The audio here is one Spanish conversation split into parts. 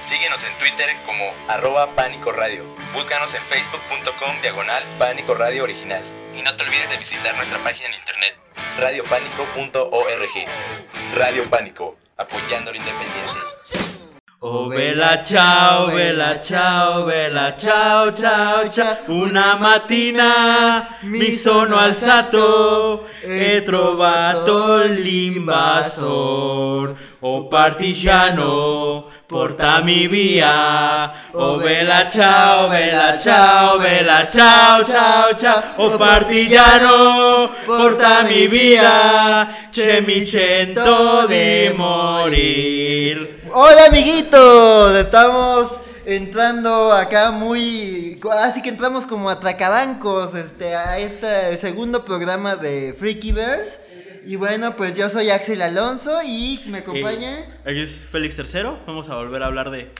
Síguenos en Twitter como arroba Pánico Radio. Búscanos en facebook.com diagonal Pánico Radio Original. Y no te olvides de visitar nuestra página en internet radiopánico.org. Radio Pánico, apoyando lo independiente. Oh bella ciao, bella ciao, bella ciao, ciao, ciao. Una mattina mi sono alzato e trovato l'invasor. Oh partigiano, portami via. Oh bella ciao, bella ciao, bella ciao, ciao, ciao. Oh partigiano, portami via. C'è mi sento di morir. Hola amiguitos, estamos entrando acá muy, así que entramos como atracadancos este, a este segundo programa de Freakyverse. Y bueno, pues yo soy Axel Alonso y me acompaña. Aquí es Félix III, vamos a volver a hablar de,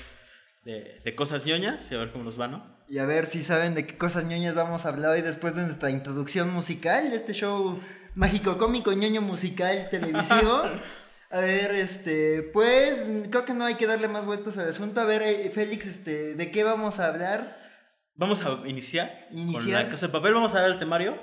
de, de cosas ñoñas y a ver cómo nos va, ¿no? Y a ver si saben de qué cosas ñoñas vamos a hablar hoy después de nuestra introducción musical de este show mágico cómico ñoño musical televisivo. A ver, este, pues creo que no hay que darle más vueltas al asunto. A ver, eh, Félix, este, ¿de qué vamos a hablar? Vamos a iniciar, con Iniciar. la casa de papel, vamos a dar el temario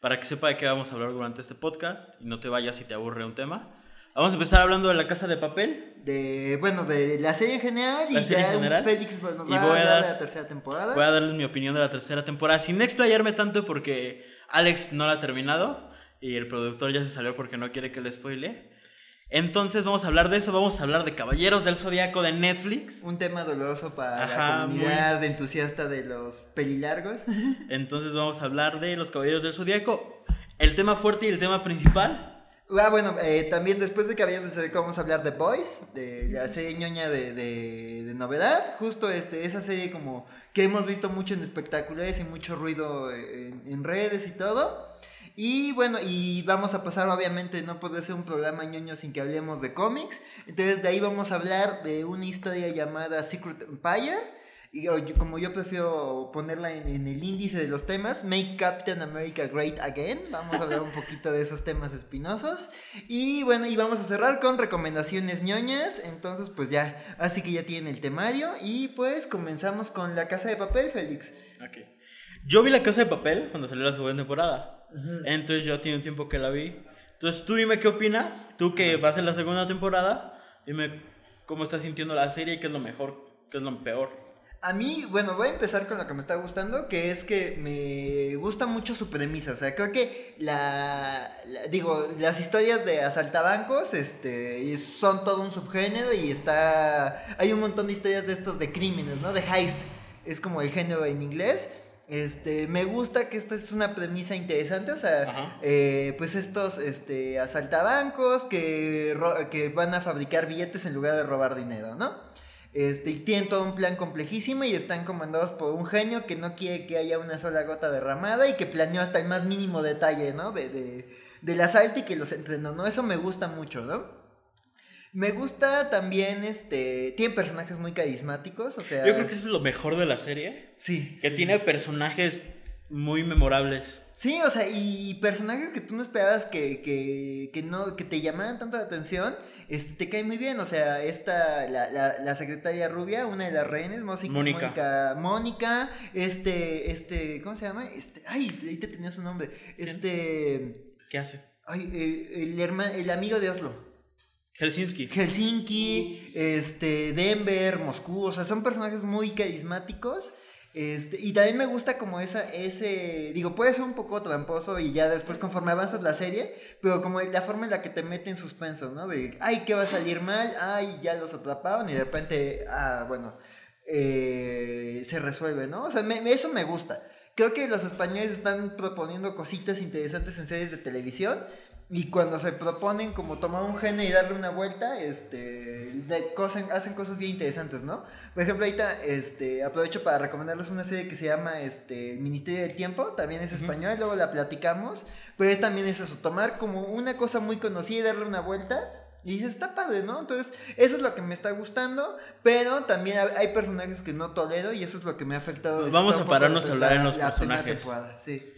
para que sepa de qué vamos a hablar durante este podcast y no te vayas si te aburre un tema. Vamos a empezar hablando de la casa de papel. De, bueno, de la serie en general y serie ya en general. Félix nos Y va a voy a dar- la tercera temporada. Voy a darles mi opinión de la tercera temporada sin explayarme tanto porque Alex no la ha terminado y el productor ya se salió porque no quiere que le spoile. Entonces vamos a hablar de eso, vamos a hablar de Caballeros del Zodiaco de Netflix. Un tema doloroso para Ajá, la comunidad entusiasta de los pelilargos. Entonces vamos a hablar de los Caballeros del Zodiaco. El tema fuerte y el tema principal. Ah, bueno, eh, también después de que habíamos decidido vamos a hablar de Boys, de la serie ñoña de, de, de novedad. Justo este, esa serie como que hemos visto mucho en espectaculares y mucho ruido en, en redes y todo. Y bueno, y vamos a pasar, obviamente, no puede ser un programa ñoño sin que hablemos de cómics. Entonces de ahí vamos a hablar de una historia llamada Secret Empire. Y como yo prefiero ponerla en, en el índice de los temas, Make Captain America Great Again. Vamos a hablar un poquito de esos temas espinosos. Y bueno, y vamos a cerrar con recomendaciones ñoñas. Entonces, pues ya, así que ya tienen el temario. Y pues comenzamos con la casa de papel, Félix. Yo vi la casa de papel cuando salió la segunda temporada. Entonces yo tiene un tiempo que la vi. Entonces tú dime qué opinas. Tú que vas en la segunda temporada, dime cómo estás sintiendo la serie y qué es lo mejor, qué es lo peor. A mí, bueno, voy a empezar con lo que me está gustando, que es que me gusta mucho su premisa. O sea, creo que la, la- digo, las historias de asaltabancos, este, son todo un subgénero y está, hay un montón de historias de estos de crímenes, ¿no? De heist, es como el género en inglés. Este, me gusta que esta es una premisa interesante, o sea, eh, pues estos, este, asaltabancos que, que van a fabricar billetes en lugar de robar dinero, ¿no? Este, y tienen todo un plan complejísimo y están comandados por un genio que no quiere que haya una sola gota derramada y que planeó hasta el más mínimo detalle, ¿no? De, de- del asalto y que los entrenó, ¿no? Eso me gusta mucho, ¿no? Me gusta también, este, tiene personajes muy carismáticos, o sea... Yo creo que eso es lo mejor de la serie. Sí. Que sí. tiene personajes muy memorables. Sí, o sea, y personajes que tú no esperabas que, que, que no, que te llamaran tanto la atención, este, te cae muy bien, o sea, esta, la, la, la secretaria rubia, una de las rehenes, Mónica, Mónica. Mónica, Mónica, este, este, ¿cómo se llama? Este, ay, ahí te tenía su nombre, este, ¿Qué hace? ay, eh, el, herma- el amigo de Oslo. Helsinki. Helsinki, este, Denver, Moscú, o sea, son personajes muy carismáticos. Este, y también me gusta como esa, ese, digo, puede ser un poco tramposo y ya después conforme avanzas la serie, pero como la forma en la que te mete en suspenso, ¿no? De, ay, ¿qué va a salir mal? Ay, ya los atraparon y de repente, ah, bueno, eh, se resuelve, ¿no? O sea, eso me gusta. Creo que los españoles están proponiendo cositas interesantes en series de televisión. Y cuando se proponen como tomar un género y darle una vuelta, este, de- cosen- hacen cosas bien interesantes, ¿no? Por ejemplo, ahorita este, aprovecho para recomendarles una serie que se llama este, Ministerio del Tiempo, también es español, luego la platicamos, pero es también es eso, tomar como una cosa muy conocida y darle una vuelta. Y dices, está padre, ¿no? Entonces, eso es lo que me está gustando, pero también hay- personajes que no tolero y eso es lo que me ha afectado. Pues vamos a pararnos a hablar en los la personajes. Sí.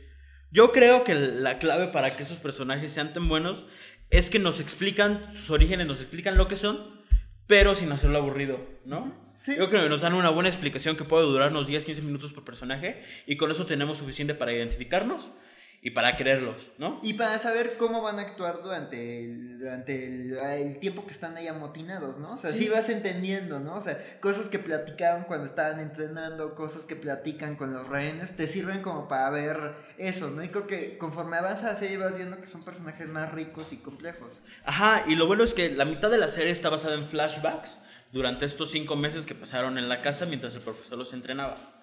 Yo creo que la clave para que esos personajes sean tan buenos es que nos explican sus orígenes, nos explican lo que son, pero sin hacerlo aburrido, ¿no? Sí. Yo creo que nos dan una buena explicación que puede durarnos 10, 15 minutos por personaje y con eso tenemos suficiente para identificarnos y para quererlos, ¿no? Y para saber cómo van a actuar durante el, durante el, el tiempo que están ahí amotinados, ¿no? O sea, sí. Sí. vas entendiendo, ¿no? O sea, cosas que platicaban cuando estaban entrenando, cosas que platican con los rehenes, te sirven como para ver eso, ¿no? Y creo que conforme avanza la serie vas viendo que son personajes más ricos y complejos. Ajá, y lo bueno es que la mitad de la serie está basada en flashbacks durante estos cinco meses que pasaron en la casa mientras el profesor los entrenaba.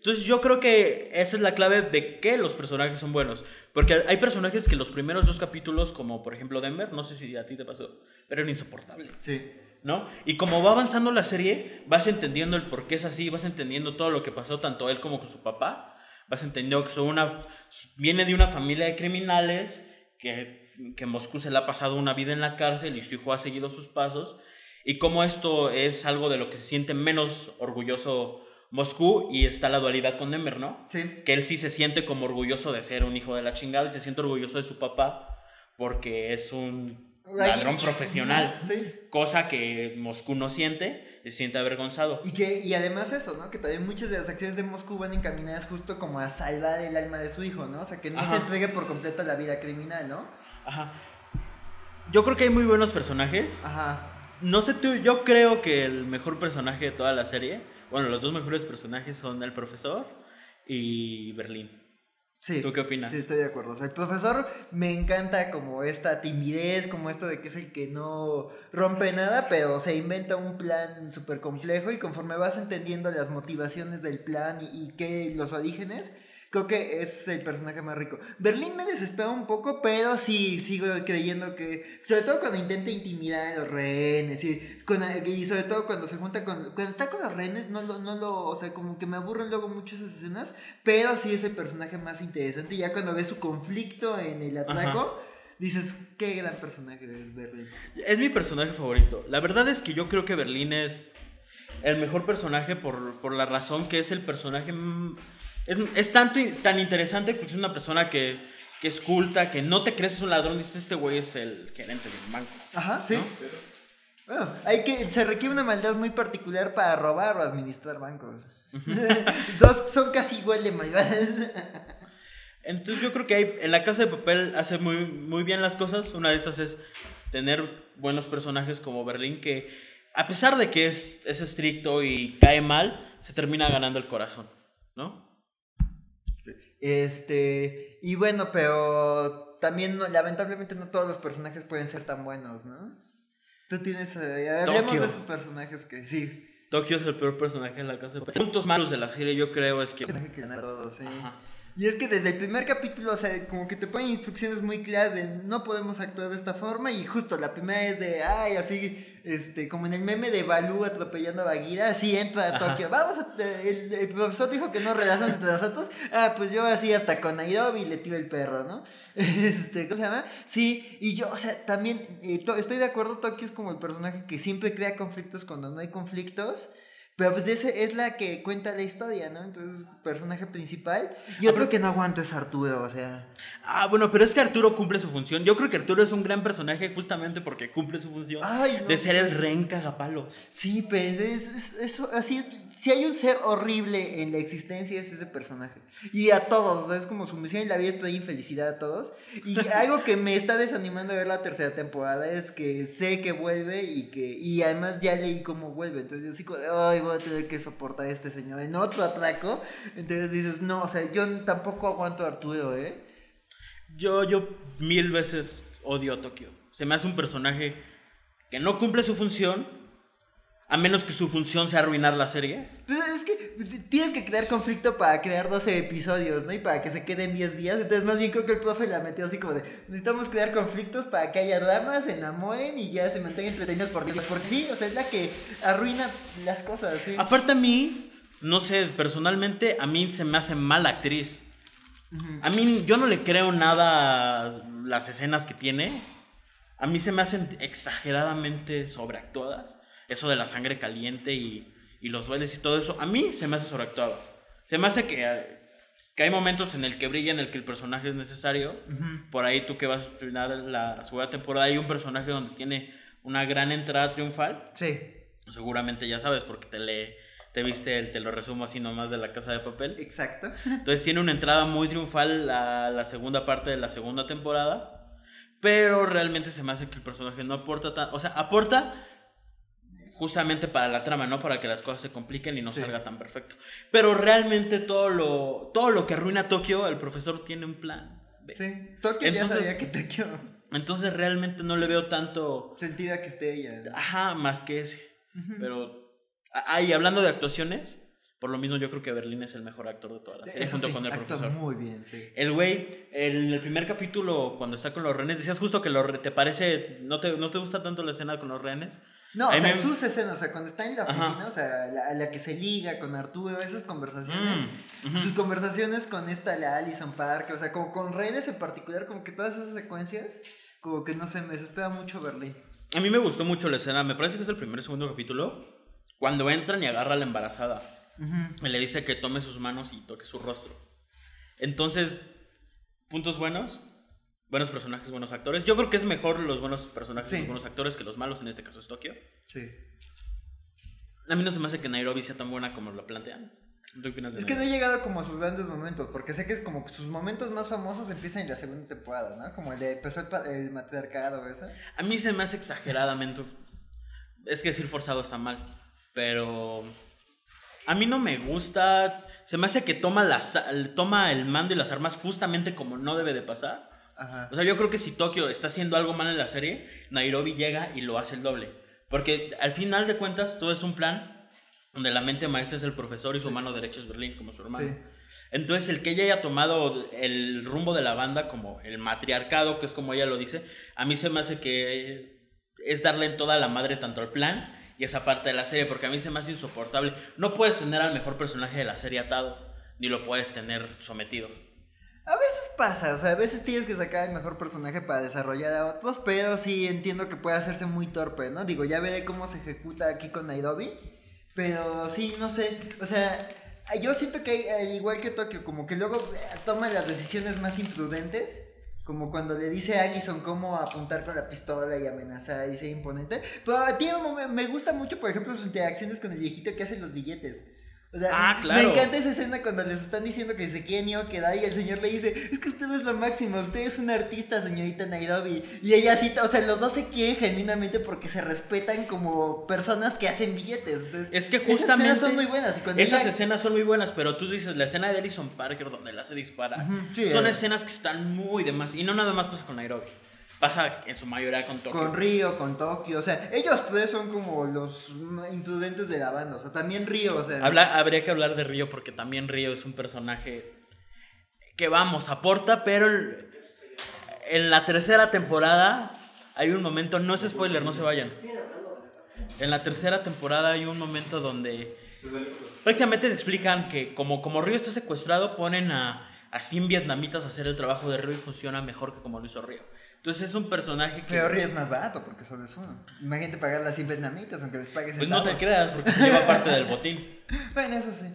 Entonces yo creo que esa es la clave de que los personajes son buenos. Porque hay personajes que los primeros dos capítulos, como por ejemplo Denver, no sé si a ti te pasó, pero era insoportable. Sí. ¿no? Y como va avanzando la serie, vas entendiendo el por qué es así, vas entendiendo todo lo que pasó, tanto él como con su papá. Vas entendiendo que son una, viene de una familia de criminales, que, que Moscú se le ha pasado una vida en la cárcel y su hijo ha seguido sus pasos. Y cómo esto es algo de lo que se siente menos orgulloso Moscú y está la dualidad con Denver, ¿no? Sí. Que él sí se siente como orgulloso de ser un hijo de la chingada y se siente orgulloso de su papá porque es un ladrón profesional. Sí. Cosa que Moscú no siente, se siente avergonzado. Y que y además eso, ¿no? Que también muchas de las acciones de Moscú van encaminadas justo como a salvar el alma de su hijo, ¿no? O sea, que no Ajá. se entregue por completo a la vida criminal, ¿no? Ajá. Yo creo que hay muy buenos personajes. Ajá. No sé tú, yo creo que el mejor personaje de toda la serie, bueno, los dos mejores personajes son el profesor y Berlín. Sí. ¿Tú qué opinas? Sí, estoy de acuerdo. O sea, el profesor me encanta como esta timidez, como esto de que es el que no rompe nada, pero se inventa un plan súper complejo y conforme vas entendiendo las motivaciones del plan y, y que los orígenes, creo que es el personaje más rico. Berlín me desespera un poco, pero sí sigo creyendo que, sobre todo cuando intenta intimidar a los rehenes y, con- y sobre todo cuando se junta con, cuando está con los rehenes, no lo, no lo, o sea, como que me aburren luego mucho esas escenas, pero sí es el personaje más interesante. Y ya cuando ves su conflicto en el atraco, dices, qué gran personaje es Berlín. Es mi personaje favorito. La verdad es que yo creo que Berlín es el mejor personaje por, por la razón que es el personaje... Es, es tanto tan interesante porque es una persona que, que es culta, que no te crees es un ladrón, dices, este güey es el gerente de un banco. Ajá, sí. Bueno, hay que, se requiere una maldad muy particular para robar o administrar bancos. Dos son casi igual de malvadas. Entonces yo creo que hay, en la casa de papel hace muy, muy bien las cosas. Una de estas es tener buenos personajes como Berlín que a pesar de que es, es estricto y cae mal, se termina ganando el corazón, ¿no? Este, y bueno, pero también no- lamentablemente no todos los personajes pueden ser tan buenos, ¿no? Tú tienes, eh, hablemos de esos personajes que sí, Tokio es el peor personaje de la casa de. Puntos malos de la serie yo creo es que... todos, sí. Y es que desde el primer capítulo, o sea, como que te ponen instrucciones muy claras de no podemos actuar de esta forma y justo la primera es de, ay, así, este, como en el meme de Balú atropellando a Bagheera, así entra a Ajá. Tokio, vamos a, el, el profesor dijo que no relaciones entre nosotros, ah, pues yo así hasta con Nairobi le tiro el perro, ¿no? Este, ¿cómo se llama? Sí, y yo, o sea, también eh, to- estoy de acuerdo, Tokio es como el personaje que siempre crea conflictos cuando no hay conflictos. Pero pues ese es la que cuenta la historia, ¿no? Entonces, personaje principal. Y otro que no aguanto es Arturo, o sea. Ah, bueno, pero es que Arturo cumple su función. Yo creo que Arturo es un gran personaje justamente porque cumple su función Ay, no. de ser el rey cagapalos. Sí, pero es, es- eso, así es. Si hay un ser horrible en la existencia, es ese personaje. Y a todos, o sea, es como su misión en la vida es traer infelicidad a todos. Y algo que me está desanimando de ver la tercera temporada es que sé que vuelve y que. Y además ya leí cómo vuelve. Entonces yo sí, como ay, voy a tener que soportar a este señor en otro atraco. Entonces dices, no, o sea, yo tampoco aguanto a Arturo, ¿eh? Yo, yo mil veces odio a Tokio. Se me hace un personaje que no cumple su función, a menos que su función sea arruinar la serie. Pues es que tienes que crear conflicto para crear 12 episodios, ¿no? Y para que se queden 10 días. Entonces, más bien creo que el profe la metió así como de: necesitamos crear conflictos para que haya dramas, se enamoren y ya se mantengan entretenidos por días. Porque sí, o sea, es la que arruina las cosas, sí. Aparte a mí, no sé, personalmente a mí se me hace mala actriz. A mí yo no le creo nada a las escenas que tiene. A mí se me hacen exageradamente sobreactuadas. Eso de la sangre caliente y, y los bailes y todo eso. A mí se me hace sobreactuado. Se me hace que, eh, que hay momentos en el que brilla, en el que el personaje es necesario. Ujú. Por ahí tú que vas a estrenar la segunda temporada hay un personaje donde tiene una gran entrada triunfal. Sí. seguramente ya sabes porque te le te viste el, te lo resumo así nomás de la casa de papel. Exacto. Entonces tiene una entrada muy triunfal la, la segunda parte de la segunda temporada, pero realmente se me hace que el personaje no aporta tan, o sea, aporta justamente para la trama, ¿no? Para que las cosas se compliquen y no Sí. salga tan perfecto. Pero realmente todo lo, todo lo que arruina Tokio, el profesor tiene un plan. Sí, Tokio Entonces- ya sabía que Tokio Entonces realmente no le veo tanto, sentida que esté ella. ¿no? ajá, más que ese. Pero, hablando de actuaciones, por lo mismo yo creo que Berlín es el mejor actor de toda la Sí, junto sí, con el profesor. muy bien, sí. El güey, en el primer capítulo, cuando está con los rehenes, decías justo que los re- te parece, no te, no te gusta tanto la escena con los rehenes. No, o sea, me- sus escenas, o sea, cuando está en la Ajá. oficina, o sea, la, la que se liga con Arturo, esas conversaciones, Mm, sus conversaciones con esta, la Alison Park, o sea, como con Reines en particular, como que todas esas secuencias, como que no sé, me desespera mucho Berlín. A mí me gustó mucho la escena, me parece que es el primer o segundo capítulo, cuando entran y agarra a la embarazada. Y le dice que tome sus manos y toque su rostro. Entonces, puntos buenos, buenos personajes, buenos actores. Yo creo que es mejor los buenos personajes y Sí. los buenos actores que los malos, en este caso es Tokio. Sí. A mí no se me hace que Nairobi sea tan buena como lo plantean. ¿Tú qué opinas de Es que no he llegado como a sus grandes momentos, porque sé que es como que sus momentos más famosos empiezan en la segunda temporada, ¿no? Como el de empezó el, el matriarcado, ¿esa? A mí se me hace exageradamente. Es que decir forzado está mal. Pero. A mí no me gusta. Se me hace que toma, las, toma el mando y las armas justamente como no debe de pasar. Ajá. O sea, yo creo que si Tokio está haciendo algo mal en la serie, Nairobi llega y lo hace el doble. Porque al final de cuentas todo es un plan donde la mente maestra es el profesor y su mano derecha es Berlín, como su hermano. Sí. Entonces, el que ella haya tomado el rumbo de la banda como el matriarcado, que es como ella lo dice, a mí se me hace que es darle en toda la madre tanto al plan y esa parte de la serie, porque a mí se me hace insoportable. No puedes tener al mejor personaje de la serie atado, ni lo puedes tener sometido. A veces pasa, o sea, a veces tienes que sacar el mejor personaje para desarrollar a otros, pero sí entiendo que puede hacerse muy torpe, ¿no? Digo, ya veré cómo se ejecuta aquí con Nairobi, pero sí, no sé, o sea, yo siento que al igual que Tokio, como que luego eh, toma las decisiones más imprudentes, como cuando le dice a Allison cómo apuntar con la pistola y amenazar y ser imponente, pero un momen- me gusta mucho, por ejemplo, sus interacciones con el viejito que hace los billetes. O sea, Ah, me claro. encanta esa escena cuando les están diciendo que se quieren ir a quedar y el señor le dice, es que usted es lo máximo, usted es una artista, señorita Nairobi. Y ella sí, o sea, los dos se quieren genuinamente porque se respetan como personas que hacen billetes. Entonces, Es que esas escenas justamente son muy buenas. Y cuando Esas ella- escenas son muy buenas, pero tú dices la escena de Ellison Parker donde la se dispara. Sí, son eh. escenas que están muy de más. Y no nada más pasa con Nairobi. Pasa en su mayoría con Tokio. Con Río, con Tokio, o sea, ellos tres son como los imprudentes de la banda, o sea, también Río, o sea... Habla- habría que hablar de Río porque también Río es un personaje que vamos, aporta, pero el- en la tercera temporada hay un momento, no es spoiler, no se vayan. En la tercera temporada hay un momento donde prácticamente te explican que como, como Río está secuestrado, ponen a, a 100 vietnamitas a hacer el trabajo de Río y funciona mejor que como lo hizo Río. Entonces es un personaje que... Pero es más barato porque solo es uno. Imagínate pagar las 100 vietnamitas, aunque les pagues Pues no te creas porque lleva parte del botín. Bueno, eso sí.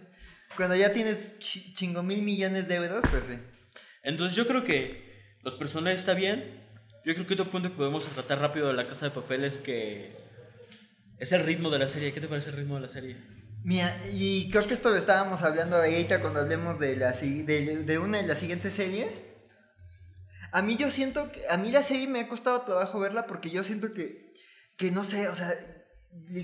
Cuando ya tienes chi- chingo mil millones de euros, pues sí. Entonces yo creo que los personajes está bien. Yo creo que otro punto que podemos tratar rápido de la casa de papel es que es el ritmo de la serie. ¿Qué te parece el ritmo de la serie? Mira, y creo que esto lo estábamos hablando ahorita cuando hablemos de, la, de, de una de las siguientes series. A mí yo siento que, a mí la serie me ha costado trabajo verla porque yo siento que, que no sé, o sea,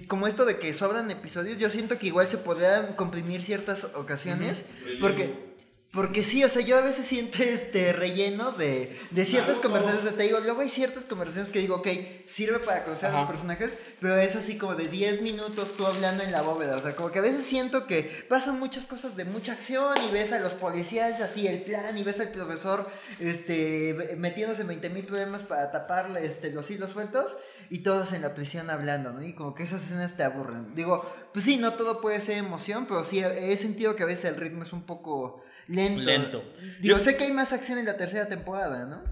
como esto de que sobran episodios, yo siento que igual se podrían comprimir ciertas ocasiones, porque... Porque sí, o sea, yo a veces siento este relleno de, de ciertas conversaciones. Te digo, luego hay ciertas conversaciones que digo, ok, sirve para conocer a los personajes, pero es así como de 10 minutos tú hablando en la bóveda. O sea, como que a veces siento que pasan muchas cosas de mucha acción y ves a los policías así el plan y ves al profesor este, metiéndose en 20 mil problemas para taparle este, los hilos sueltos y todos en la prisión hablando, ¿no? Y como que esas escenas te aburren. Digo, pues sí, no todo puede ser emoción, pero sí he sentido que a veces el ritmo es un poco lento. Lento. Digo, Yo- sé que hay más acción en la tercera temporada, ¿no?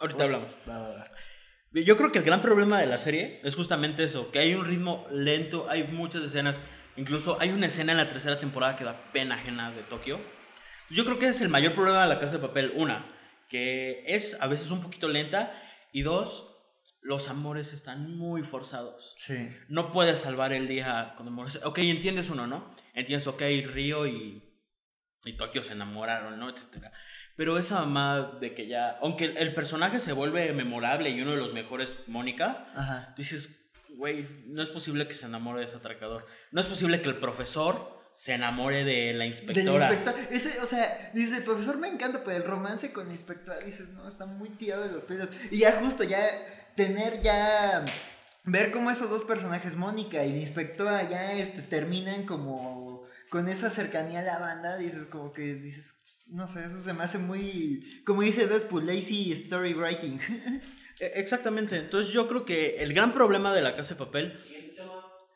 Ahorita hablamos. Va, va, va. Yo creo que el gran problema de la serie es justamente eso, que hay un ritmo lento, hay muchas escenas, incluso hay una escena en la tercera temporada que da pena ajena de Tokio. Yo creo que ese es el mayor problema de la casa de papel. Una, que es a veces un poquito lenta y dos, los amores están muy forzados. Sí. No puedes salvar el día con amores. Ok, entiendes uno, ¿no? Entiendes, ok, Río y, y Tokio se enamoraron, ¿no? Etcétera. Pero esa mamá de que ya, aunque el, personaje se vuelve memorable y uno de los mejores, Mónica, dices, güey, no es posible que se enamore de ese atracador. No es posible que el profesor se enamore de la Del inspectora. inspector. Ese, o sea, dice, el profesor me encanta, pero el romance con la inspectora, dices, no, está muy tirado de los pelos. Y ya justo, ya tener ya. Ver cómo esos dos personajes, Mónica y la inspectora, ya este, terminan como con esa cercanía a la banda, dices, como que dices, no sé, eso se me hace muy. Como dice Deadpool, lazy story writing. E- Exactamente. Entonces yo creo que el gran problema de la casa de papel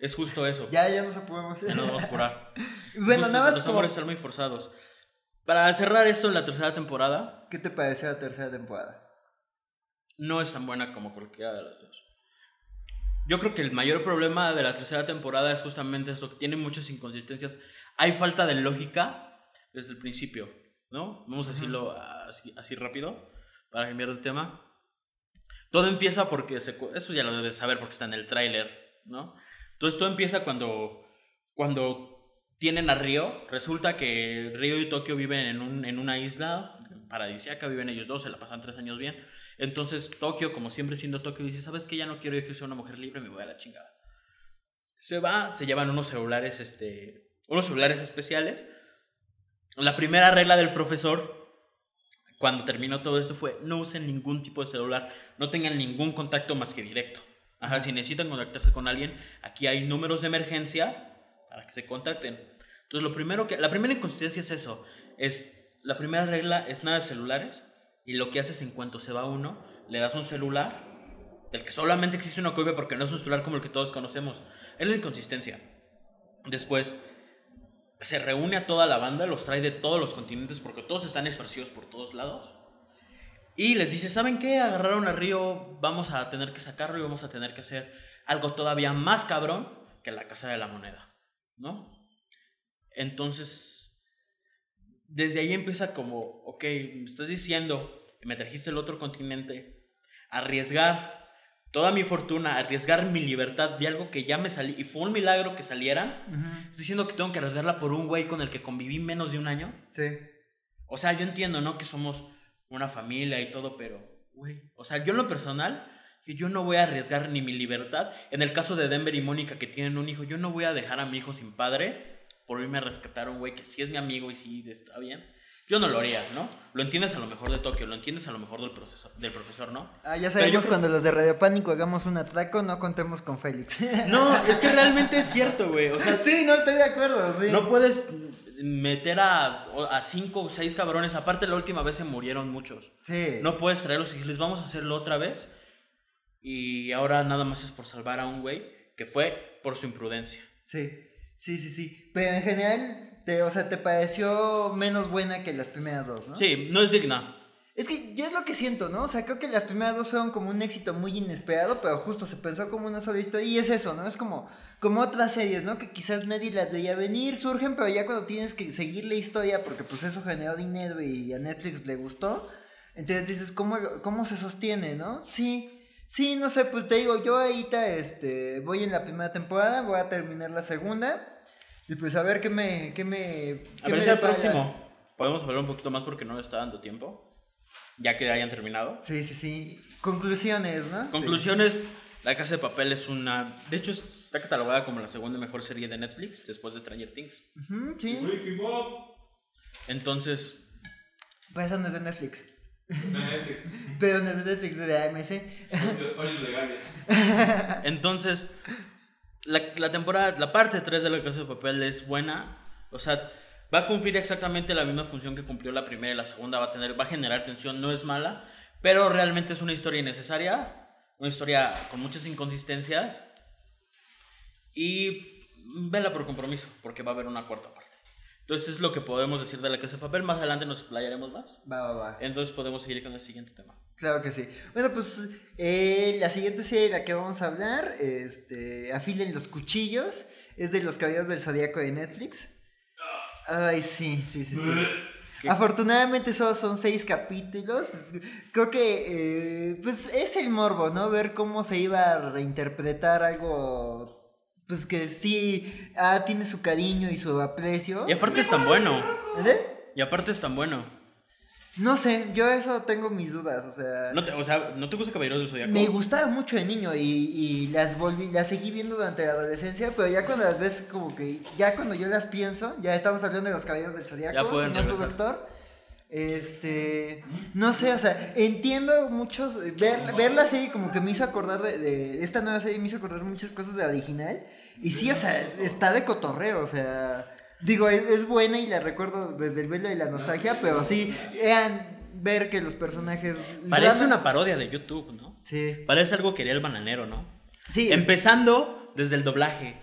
es justo eso. ya, ya nos podemos. Ya nos vamos a curar. bueno, Justo nada más Los como. amores están muy forzados. Para cerrar esto en la tercera temporada, ¿Qué te pareció la tercera temporada? no es tan buena como cualquiera de las dos. Yo creo que el mayor problema de la tercera temporada es justamente esto, que tiene muchas inconsistencias. Hay falta de lógica desde el principio, ¿no? Vamos a decirlo así, así rápido, para cambiar de tema. Todo empieza porque, se eso ya lo debes saber porque está en el tráiler, ¿no? Entonces todo empieza cuando, cuando tienen a Río. Resulta que Río y Tokio viven en, un, en una isla paradisíaca, viven ellos dos, se la pasan tres años bien. Entonces Tokio, como siempre siendo Tokio, dice, ¿sabes qué? Ya no quiero yo que sea una mujer libre, me voy a la chingada. Se va, se llevan unos celulares, este, unos celulares especiales. La primera regla del profesor, cuando terminó todo esto, fue no usen ningún tipo de celular, no tengan ningún contacto más que directo. Ajá, si necesitan contactarse con alguien, aquí hay números de emergencia para que se contacten. Entonces, lo primero que, la primera inconsistencia es eso, es, la primera regla es nada de celulares, y lo que haces en cuanto se va uno, le das un celular, del que solamente existe una copia porque no es un celular como el que todos conocemos. Es la inconsistencia. Después, se reúne a toda la banda, los trae de todos los continentes porque todos están esparcidos por todos lados. Y les dice, ¿saben qué? Agarraron a Río, vamos a tener que sacarlo y vamos a tener que hacer algo todavía más cabrón que la Casa de la Moneda, ¿no? Entonces, desde ahí empieza como, ok, me estás diciendo me trajiste el otro continente, arriesgar toda mi fortuna, arriesgar mi libertad de algo que ya me salí, y fue un milagro que salieran, Ujú. ¿Estás diciendo que tengo que arriesgarla por un güey con el que conviví menos de un año? Sí. O sea, yo entiendo, ¿no? Que somos una familia y todo, pero, güey, o sea, yo en lo personal, que yo no voy a arriesgar ni mi libertad. En el caso de Denver y Mónica que tienen un hijo, yo no voy a dejar a mi hijo sin padre por irme a rescatar a un güey que sí es mi amigo y sí está bien. Yo no lo haría, ¿no? Lo entiendes a lo mejor de Tokio, lo entiendes a lo mejor del profesor, del profesor, ¿no? Ah, ya sabemos creo- cuando los de Radio Pánico hagamos un atraco, no contemos con Félix. No, es que realmente es cierto, güey. O sea, sí, no estoy de acuerdo, sí. No puedes meter a, a cinco o seis cabrones. Aparte, la última vez se murieron muchos. Sí. No puedes traerlos y decirles, vamos a hacerlo otra vez. Y ahora nada más es por salvar a un güey que fue por su imprudencia. Sí, sí, sí, sí. Pero en general, te, o sea, te pareció menos buena que las primeras dos, ¿no? Sí, no es digna. Es que yo es lo que siento, ¿no? O sea, creo que las primeras dos fueron como un éxito muy inesperado, pero justo se pensó como una sola historia y es eso, ¿no? Es como, como otras series, ¿no? Que quizás nadie las veía venir, surgen, pero ya cuando tienes que seguir la historia, porque pues eso generó dinero y a Netflix le gustó, entonces dices, ¿cómo, cómo se sostiene, no? Sí, sí, no sé, pues te digo, yo ahorita este, voy en la primera temporada, voy a terminar la segunda, y pues a ver qué me... Qué me A qué ver me si al depara. próximo podemos hablar un poquito más porque no me está dando tiempo. Ya que hayan terminado. Sí, sí, sí. Conclusiones, ¿no? Sí. Conclusiones, La Casa de Papel es una... De hecho, está catalogada como la segunda mejor serie de Netflix después de Stranger Things. Ujú, sí. Breaking Bad. Entonces, Pues eso no es de Netflix. Está en Netflix. Pero no es de Netflix, es de AMC. Ollos legales. Entonces, la, la temporada, la parte 3 de La Casa de Papel es buena. O sea, va a cumplir exactamente la misma función que cumplió la primera y la segunda. Va a, tener, va a generar tensión, no es mala. Pero realmente es una historia innecesaria. Una historia con muchas inconsistencias. Y vela por compromiso, porque va a haber una cuarta parte. Entonces es lo que podemos decir de La Casa de Papel. Más adelante nos explayaremos más. Va, va, va. Entonces podemos seguir con el siguiente tema. Claro que sí. Bueno, pues eh, la siguiente serie de la que vamos a hablar, este, Afilen los cuchillos, es de los caballeros del zodiaco de Netflix. Ay, sí, sí, sí, sí. Afortunadamente solo son seis capítulos. Creo que eh, pues es el morbo, ¿no? Ver cómo se iba a reinterpretar algo pues que sí ah, tiene su cariño y su aprecio. Y aparte es tan bueno. ¿Eh? Y aparte es tan bueno. No sé, yo eso tengo mis dudas, o sea... No te, o sea, ¿no te gusta Caballeros del Zodiaco? Me gustaba mucho de niño y, y las volví, las seguí viendo durante la adolescencia, pero ya cuando las ves como que, ya cuando yo las pienso, ya estamos hablando de los caballeros del zodiaco, señor productor. Este, no sé, o sea, entiendo muchos, ver, ver la serie como que me hizo acordar de, de- esta nueva serie me hizo acordar muchas cosas de la original, y sí, o sea, está de cotorreo, o sea, digo, es, es buena y la recuerdo desde el velo de la nostalgia, pero sí, eran ver que los personajes... Parece una parodia de YouTube, ¿no? Sí, Parece algo que haría el bananero, ¿no? sí. Empezando desde el doblaje.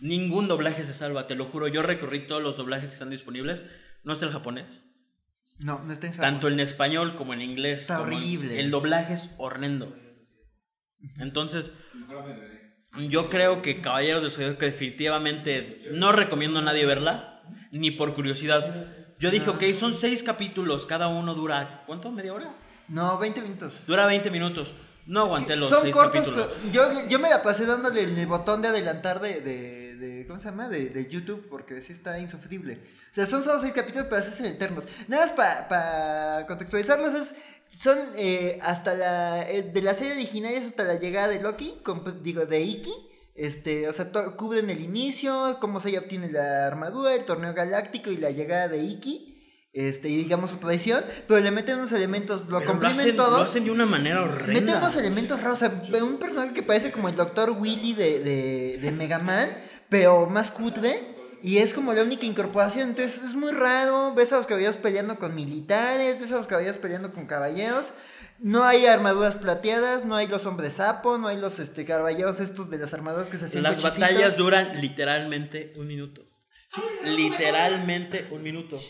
Ningún doblaje se salva, te lo juro. Yo recorrí todos los doblajes que están disponibles. No es el japonés. No, no está en Tanto en español como en inglés. Está horrible. El doblaje es horrendo. Entonces, yo creo que Caballeros del Zodiaco definitivamente no recomiendo a nadie verla, ni por curiosidad. Yo dije, ok, son seis capítulos, cada uno dura, ¿cuánto? ¿Media hora? No, 20 minutos. Dura 20 minutos. No aguanté los Son seis cortos, capítulos. pero yo, yo me la pasé dándole el botón de adelantar de, de, de- ¿cómo se llama? De, de YouTube, porque sí está insufrible. O sea, son solo seis capítulos, pero se hacen eternos. Nada más para contextualizarlos, es, son eh, hasta la, de la serie original es hasta la llegada de Loki, con- digo, de Iki. Este, o sea, cubren el inicio, cómo se obtiene la armadura, el torneo galáctico y la llegada de Iki. Este, y digamos su traición, pero le meten unos elementos, lo Pero lo comprimen hacen, todo. lo hacen de una manera horrenda. Metemos elementos raros, o sea, un personaje que parece como el Dr. Willy de, de, de Mega Man, pero más cutre, y es como la única incorporación, entonces es muy raro, ves a los caballeros peleando con militares, ves a los caballeros peleando con caballeros, no hay armaduras plateadas, no hay los hombres sapo, no hay los este, caballeros estos de las armaduras que se hacían Las cochecitos. batallas duran literalmente un minuto. Literalmente un minuto.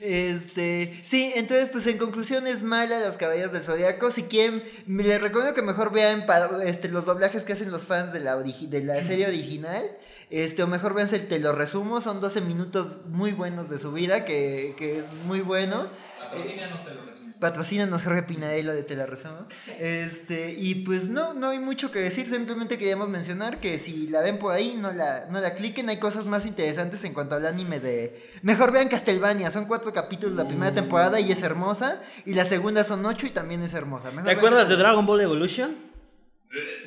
Este, sí, entonces pues en conclusión es mala los caballeros del zodiaco. Si quieren, les recomiendo que mejor vean este, los doblajes que hacen los fans de la, de la serie original. Este, o mejor véanse el Te lo resumo, son 12 minutos muy buenos de su vida, que, que es muy bueno. Patrocínanos, te lo resumo. Patrocínanos Jorge Pinadelo de Te la resumo. Este, y pues no, no hay mucho que decir, simplemente queríamos mencionar que si la ven por ahí, no la, no la cliquen, hay cosas más interesantes en cuanto al anime de... Mejor vean Castlevania, son cuatro capítulos la primera temporada y es hermosa, y la segunda son ocho y también es hermosa. Mejor ¿Te acuerdas de. Dragon Ball Evolution?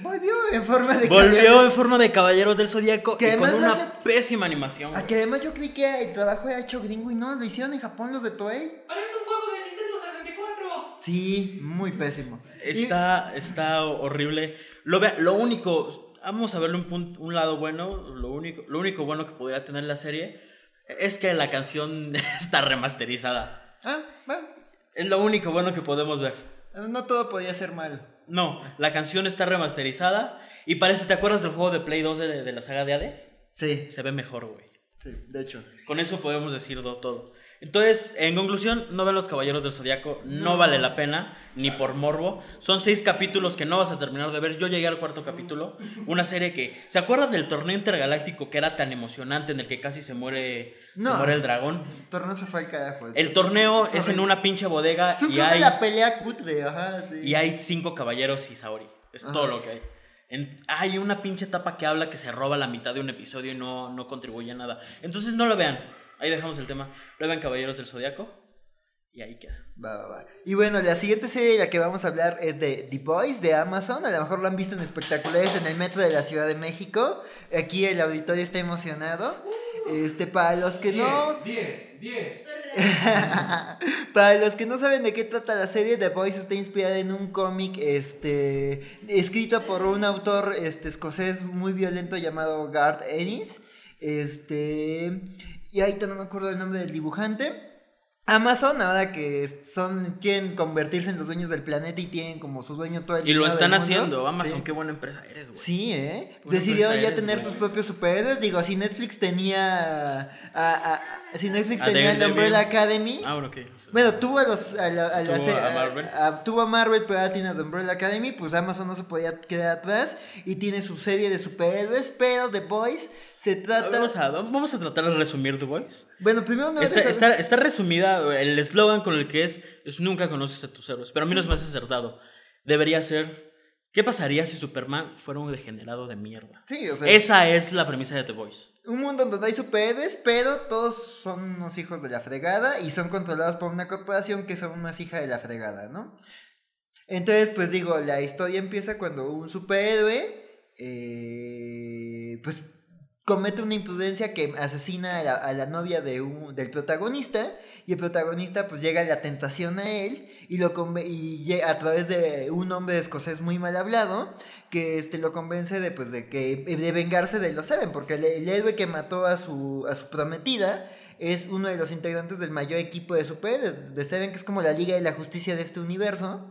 Volvió en forma de... Volvió cabello. en forma de Caballeros del Zodíaco Que y con una hace- pésima animación. Ah, que además yo creí que el trabajo era hecho gringo y no, lo hicieron en Japón los de Toei. Parece un juego de Nintendo 64. Sí, muy pésimo. Y- Está, está horrible. Lo, vea- lo único, vamos a verle un, pun- un lado bueno. Lo único, lo único bueno que podría tener la serie es que la canción está remasterizada. Ah, bueno, Es lo único bueno que podemos ver. no todo podía ser malo. No, la canción está remasterizada y parece, ¿te acuerdas del juego de Play 2 de, de la saga de Hades? Sí, Se ve mejor, güey. sí, de hecho. Con eso podemos decirlo todo. Entonces, en conclusión, no ven Los Caballeros del Zodiaco, no. vale la pena, ni por morbo. Son seis capítulos que no vas a terminar de ver. Yo llegué al cuarto capítulo, una serie que... ¿Se acuerdan del torneo intergaláctico que era tan emocionante en el que casi se muere, se No. muere el dragón? El torneo se fue al carajo. El torneo Es es en una pinche bodega Es un y club de hay, la pelea cutre, ajá, sí. y hay cinco caballeros y Saori. Es Ajá. todo lo que hay. En- hay una pinche etapa que habla que se roba la mitad de un episodio y no, no contribuye a nada. Entonces no lo vean. Ahí dejamos el tema. Lo vean Caballeros del Zodiaco. Y ahí queda. Va, va, va. Y bueno, la siguiente serie de la que vamos a hablar es de The Boys de Amazon. A lo mejor lo han visto en espectaculares en el metro de la Ciudad de México. Aquí el auditorio está emocionado. Este, para los que no. 10, 10. Para los que no saben de qué trata la serie, The Voice está inspirada en un cómic este, escrito por un autor este, escocés muy violento llamado Garth Ennis. Este, y ahorita no me acuerdo el nombre del dibujante. Amazon, ahora que son, quieren convertirse en los dueños del planeta y tienen como su dueño todo el Y lo están haciendo. Amazon, Sí. qué buena empresa eres, güey. Sí, ¿eh? Decidieron ya eres, tener sus propios superhéroes. Digo, si Netflix tenía. A- si Netflix A tenía el. Umbrella Academy. Ah, bueno, ok. Bueno, tuvo a los. A la- a la Tuvo a a- Marvel. a- tuvo a Marvel, pero ahora tiene a The Umbrella Academy. Pues Amazon no se podía quedar atrás. Y tiene su serie de superhéroes. Pero The Boys se trata. Vamos a, vamos a tratar de resumir The Voice. Bueno, primero no Está, está, está resumida, el eslogan con el que es, es nunca conoces a tus héroes. Pero a mí no es más acertado. Debería ser, ¿qué pasaría si Superman fuera un degenerado de mierda? Sí, o sea, Esa es la premisa de The Voice. un mundo donde hay superhéroes, pero todos son unos hijos de la fregada y son controlados por una corporación que son más hija de la fregada, ¿no? Entonces, pues digo, la historia empieza cuando un superhéroe, eh, pues comete una imprudencia que asesina a la, a la novia de un- del protagonista y el protagonista pues llega la tentación a él y lo y a través de un hombre escocés muy mal hablado que este lo convence de pues de que de vengarse de los Seven porque el, el héroe que mató a su a su prometida es uno de los integrantes del mayor equipo de superhéroes de Seven que es como la Liga de la Justicia de este universo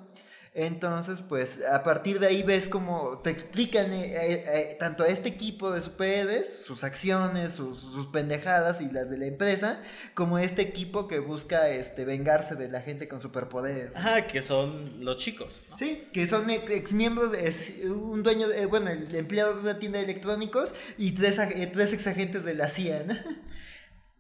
entonces, pues a partir de ahí ves como te explican eh, eh, eh, tanto a este equipo de superhéroes, sus acciones, sus, sus pendejadas y las de la empresa, como a este equipo que busca este, vengarse de la gente con superpoderes. Ajá, que son los chicos. ¿no? Sí, que son ex, ex miembros, de, un dueño, de- bueno, el empleado de una tienda de electrónicos y tres, eh, tres ex agentes de la CIA, ¿no?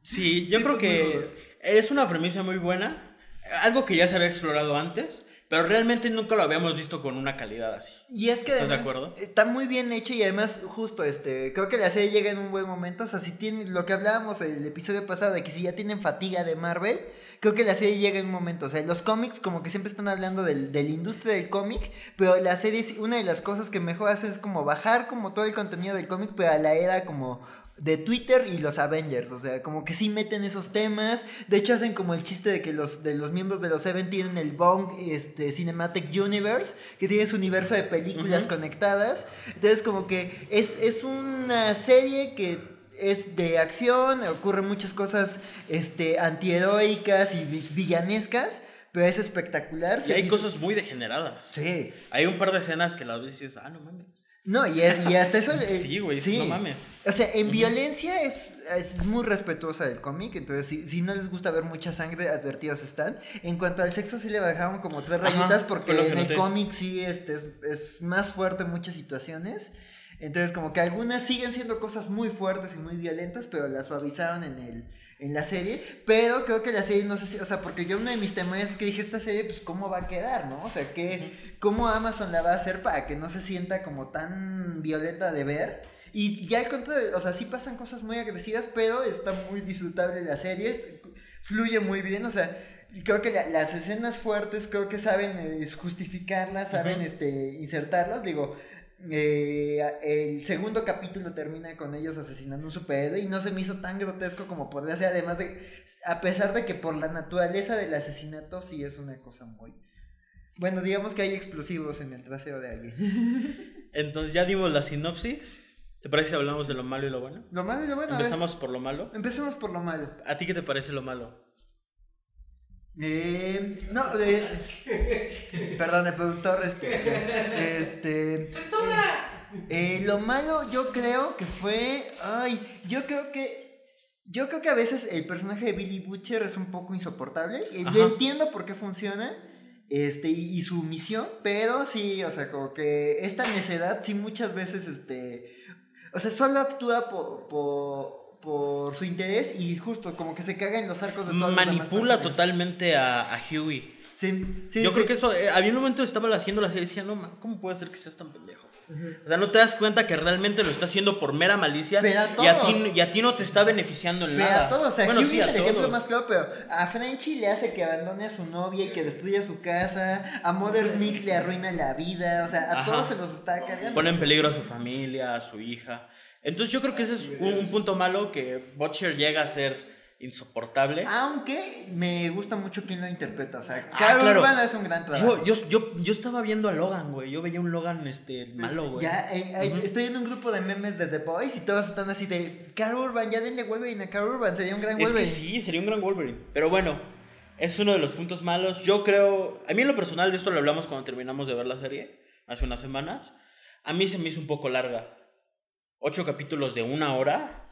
Sí, yo creo que es una premisa muy buena. Algo que ya se había explorado antes, pero realmente nunca lo habíamos visto con una calidad así. Y es que ¿Estás de acuerdo? está muy bien hecho y además justo este, creo que la serie llega en un buen momento, o sea, si tiene lo que hablábamos el episodio pasado de que si ya tienen fatiga de Marvel, creo que la serie llega en un momento, o sea, los cómics como que siempre están hablando del, de la industria del cómic, pero la serie una de las cosas que mejor hace es como bajar como todo el contenido del cómic, pero a la era como de Twitter y los Avengers, o sea, como que sí meten esos temas, de hecho hacen como el chiste de que los de los miembros de los Seven tienen el Bong este Cinematic Universe, que tiene su universo de películas conectadas. Entonces como que es, es una serie que es de acción, ocurren muchas cosas este antiheroicas y vi- villanescas, pero es espectacular. Y hay cosas muy degeneradas. Sí. Hay un par de escenas que las y dices, ah, no mames. No, y, es- y hasta eso... eh, Sí, güey, no mames. O sea, en violencia es, es muy respetuosa del cómic, entonces si, si no les gusta ver mucha sangre, advertidos están. En cuanto al sexo, sí le bajaron como tres rayitas porque en el cómic sí este, es, es más fuerte en muchas situaciones. Entonces como que algunas siguen siendo cosas muy fuertes y muy violentas, pero las suavizaron en el en la serie, pero creo que la serie no sé si, o sea, porque yo uno de mis temas es que dije esta serie pues cómo va a quedar, ¿no? O sea, que cómo Amazon la va a hacer para que no se sienta como tan violenta de ver. Y ya al contrario, o sea, sí pasan cosas muy agresivas, pero está muy disfrutable la serie, es- fluye muy bien, o sea, creo que la- las escenas fuertes creo que saben eh, justificarlas, saben este insertarlas, digo, eh, el segundo capítulo termina con ellos asesinando un superhéroe y no se me hizo tan grotesco como podría ser, además de, a pesar de que por la naturaleza del asesinato sí es una cosa muy... Bueno, digamos que hay explosivos en el trasero de alguien. Entonces ya dimos la sinopsis. ¿Te parece si hablamos de lo malo y lo bueno? Lo malo y lo bueno. Empezamos por lo malo. Empecemos por lo malo. ¿A ti qué te parece lo malo? Eh, no, de... Perdón, el productor, este... Este... ¡Censura! Eh, lo malo yo creo que fue... Ay, yo creo que... Yo creo que a veces el personaje de Billy Butcher es un poco insoportable. Y Ajá. yo entiendo por qué funciona. Este, y, y su misión, pero sí, o sea, como que esta necedad sí muchas veces, este... O sea, solo actúa por... por por su interés y justo como que se caga en los arcos de todos los demás Manipula totalmente a, a Huey. Sí, sí, Yo sí. creo que eso, eh, había un momento que estaba haciendo la serie y decía, no, ma, ¿cómo puede ser que seas tan pendejo? O sea, no te das cuenta que realmente lo está haciendo por mera malicia Pero a y, a ti, todos. y a ti no te está beneficiando en Pero nada. a todos, o sea, bueno, sí, es a el ejemplo más claro, pero a Frenchy le hace que abandone a su novia y que destruya su casa, a Mother Smith le arruina la vida, o sea, a Ajá. todos se los está cargando. Pone en peligro a su familia, a su hija. Entonces yo creo que ese es un, un punto malo que Butcher llega a ser insoportable. Aunque me gusta mucho quién lo interpreta, o sea, Ah, Carl claro. Urban hace un gran trabajo. yo, yo, yo, yo estaba viendo a Logan, güey. Yo veía un Logan este, malo, güey. Ya, eh, eh, Ujú. estoy en un grupo de memes de The Boys y todos están así de Carl Urban, ya denle Wolverine a Carl Urban, sería un gran Es que Wolverine. sí, sería un gran Wolverine. Pero bueno, ese es uno de los puntos malos. Yo creo, a mí en lo personal de esto lo hablamos cuando terminamos de ver la serie, hace unas semanas. A mí se me hizo un poco larga. Ocho capítulos de una hora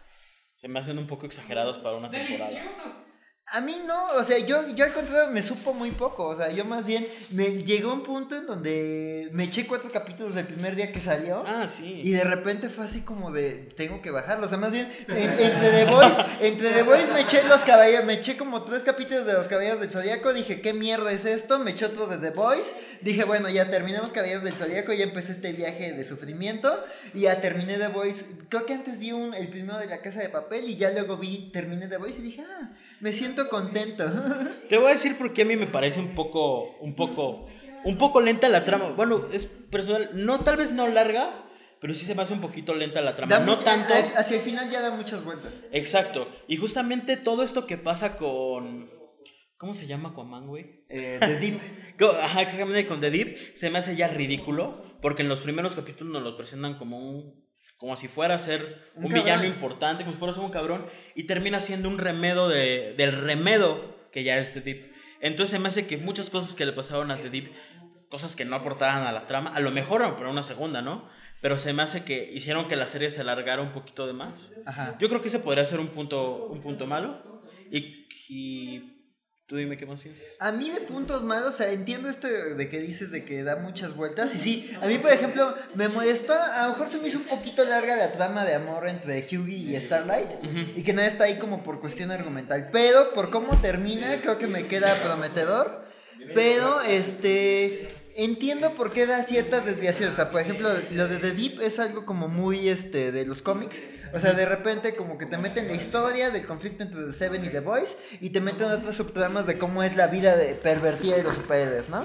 se me hacen un poco exagerados para una temporada. ¡Delicioso! A mí no, o sea, yo, yo al contrario me supo muy poco, o sea, yo más bien me llegó un punto en donde me eché cuatro capítulos del primer día que salió Ah, sí. y de repente fue así como de, tengo que bajarlo, o sea, más bien en- entre The Voice, entre The Voice me eché los caballos, me eché como tres capítulos de los caballeros del Zodíaco, dije, ¿qué mierda es esto? Me eché otro de The Voice, dije, bueno, ya terminamos caballeros del Zodíaco, ya empecé este viaje de sufrimiento y ya terminé The Voice, creo que antes vi un, el primero de la casa de papel y ya luego vi, terminé The Voice y dije, ah, me siento contento. Te voy a decir por qué a mí me parece un poco, un poco, un poco lenta la trama. Bueno, es personal, no, tal vez no larga, pero sí se me hace un poquito lenta la trama. Da no mucha- tanto. a- Hacia el final ya da muchas vueltas. Exacto. Y justamente todo esto que pasa con. ¿Cómo se llama Aquaman, güey? Eh, The Deep. Ajá, exactamente con The Deep se me hace ya ridículo. Porque en los primeros capítulos nos lo presentan como un. Como si fuera a ser Un un, villano importante, como si fuera a ser un cabrón. Y termina siendo un remedo de, del remedo que ya es The Deep. Entonces se me hace que muchas cosas que le pasaron a The Deep, cosas que no aportaban a la trama, a lo mejor para una segunda, ¿no? Pero se me hace que hicieron que la serie se alargara un poquito de más. Ajá. Yo creo que ese podría ser un punto, un punto malo. Y, y tú dime qué más piensas. A mí de puntos malos, o sea, entiendo esto de que dices de que da muchas vueltas. Y sí, a mí, por ejemplo, me molestó, a lo mejor se me hizo un poquito larga la trama de amor entre Hughie y Starlight. Y que nada está ahí como por cuestión argumental. Pero por cómo termina, creo que me queda prometedor. Pero, este... Entiendo por qué da ciertas desviaciones. O sea, por ejemplo, lo de The Deep es algo como muy este de los cómics. O sea, de repente como que te meten la historia del conflicto entre The Seven y The Boys y te meten otras subtramas de cómo es la vida de pervertida de los superhéroes, ¿no?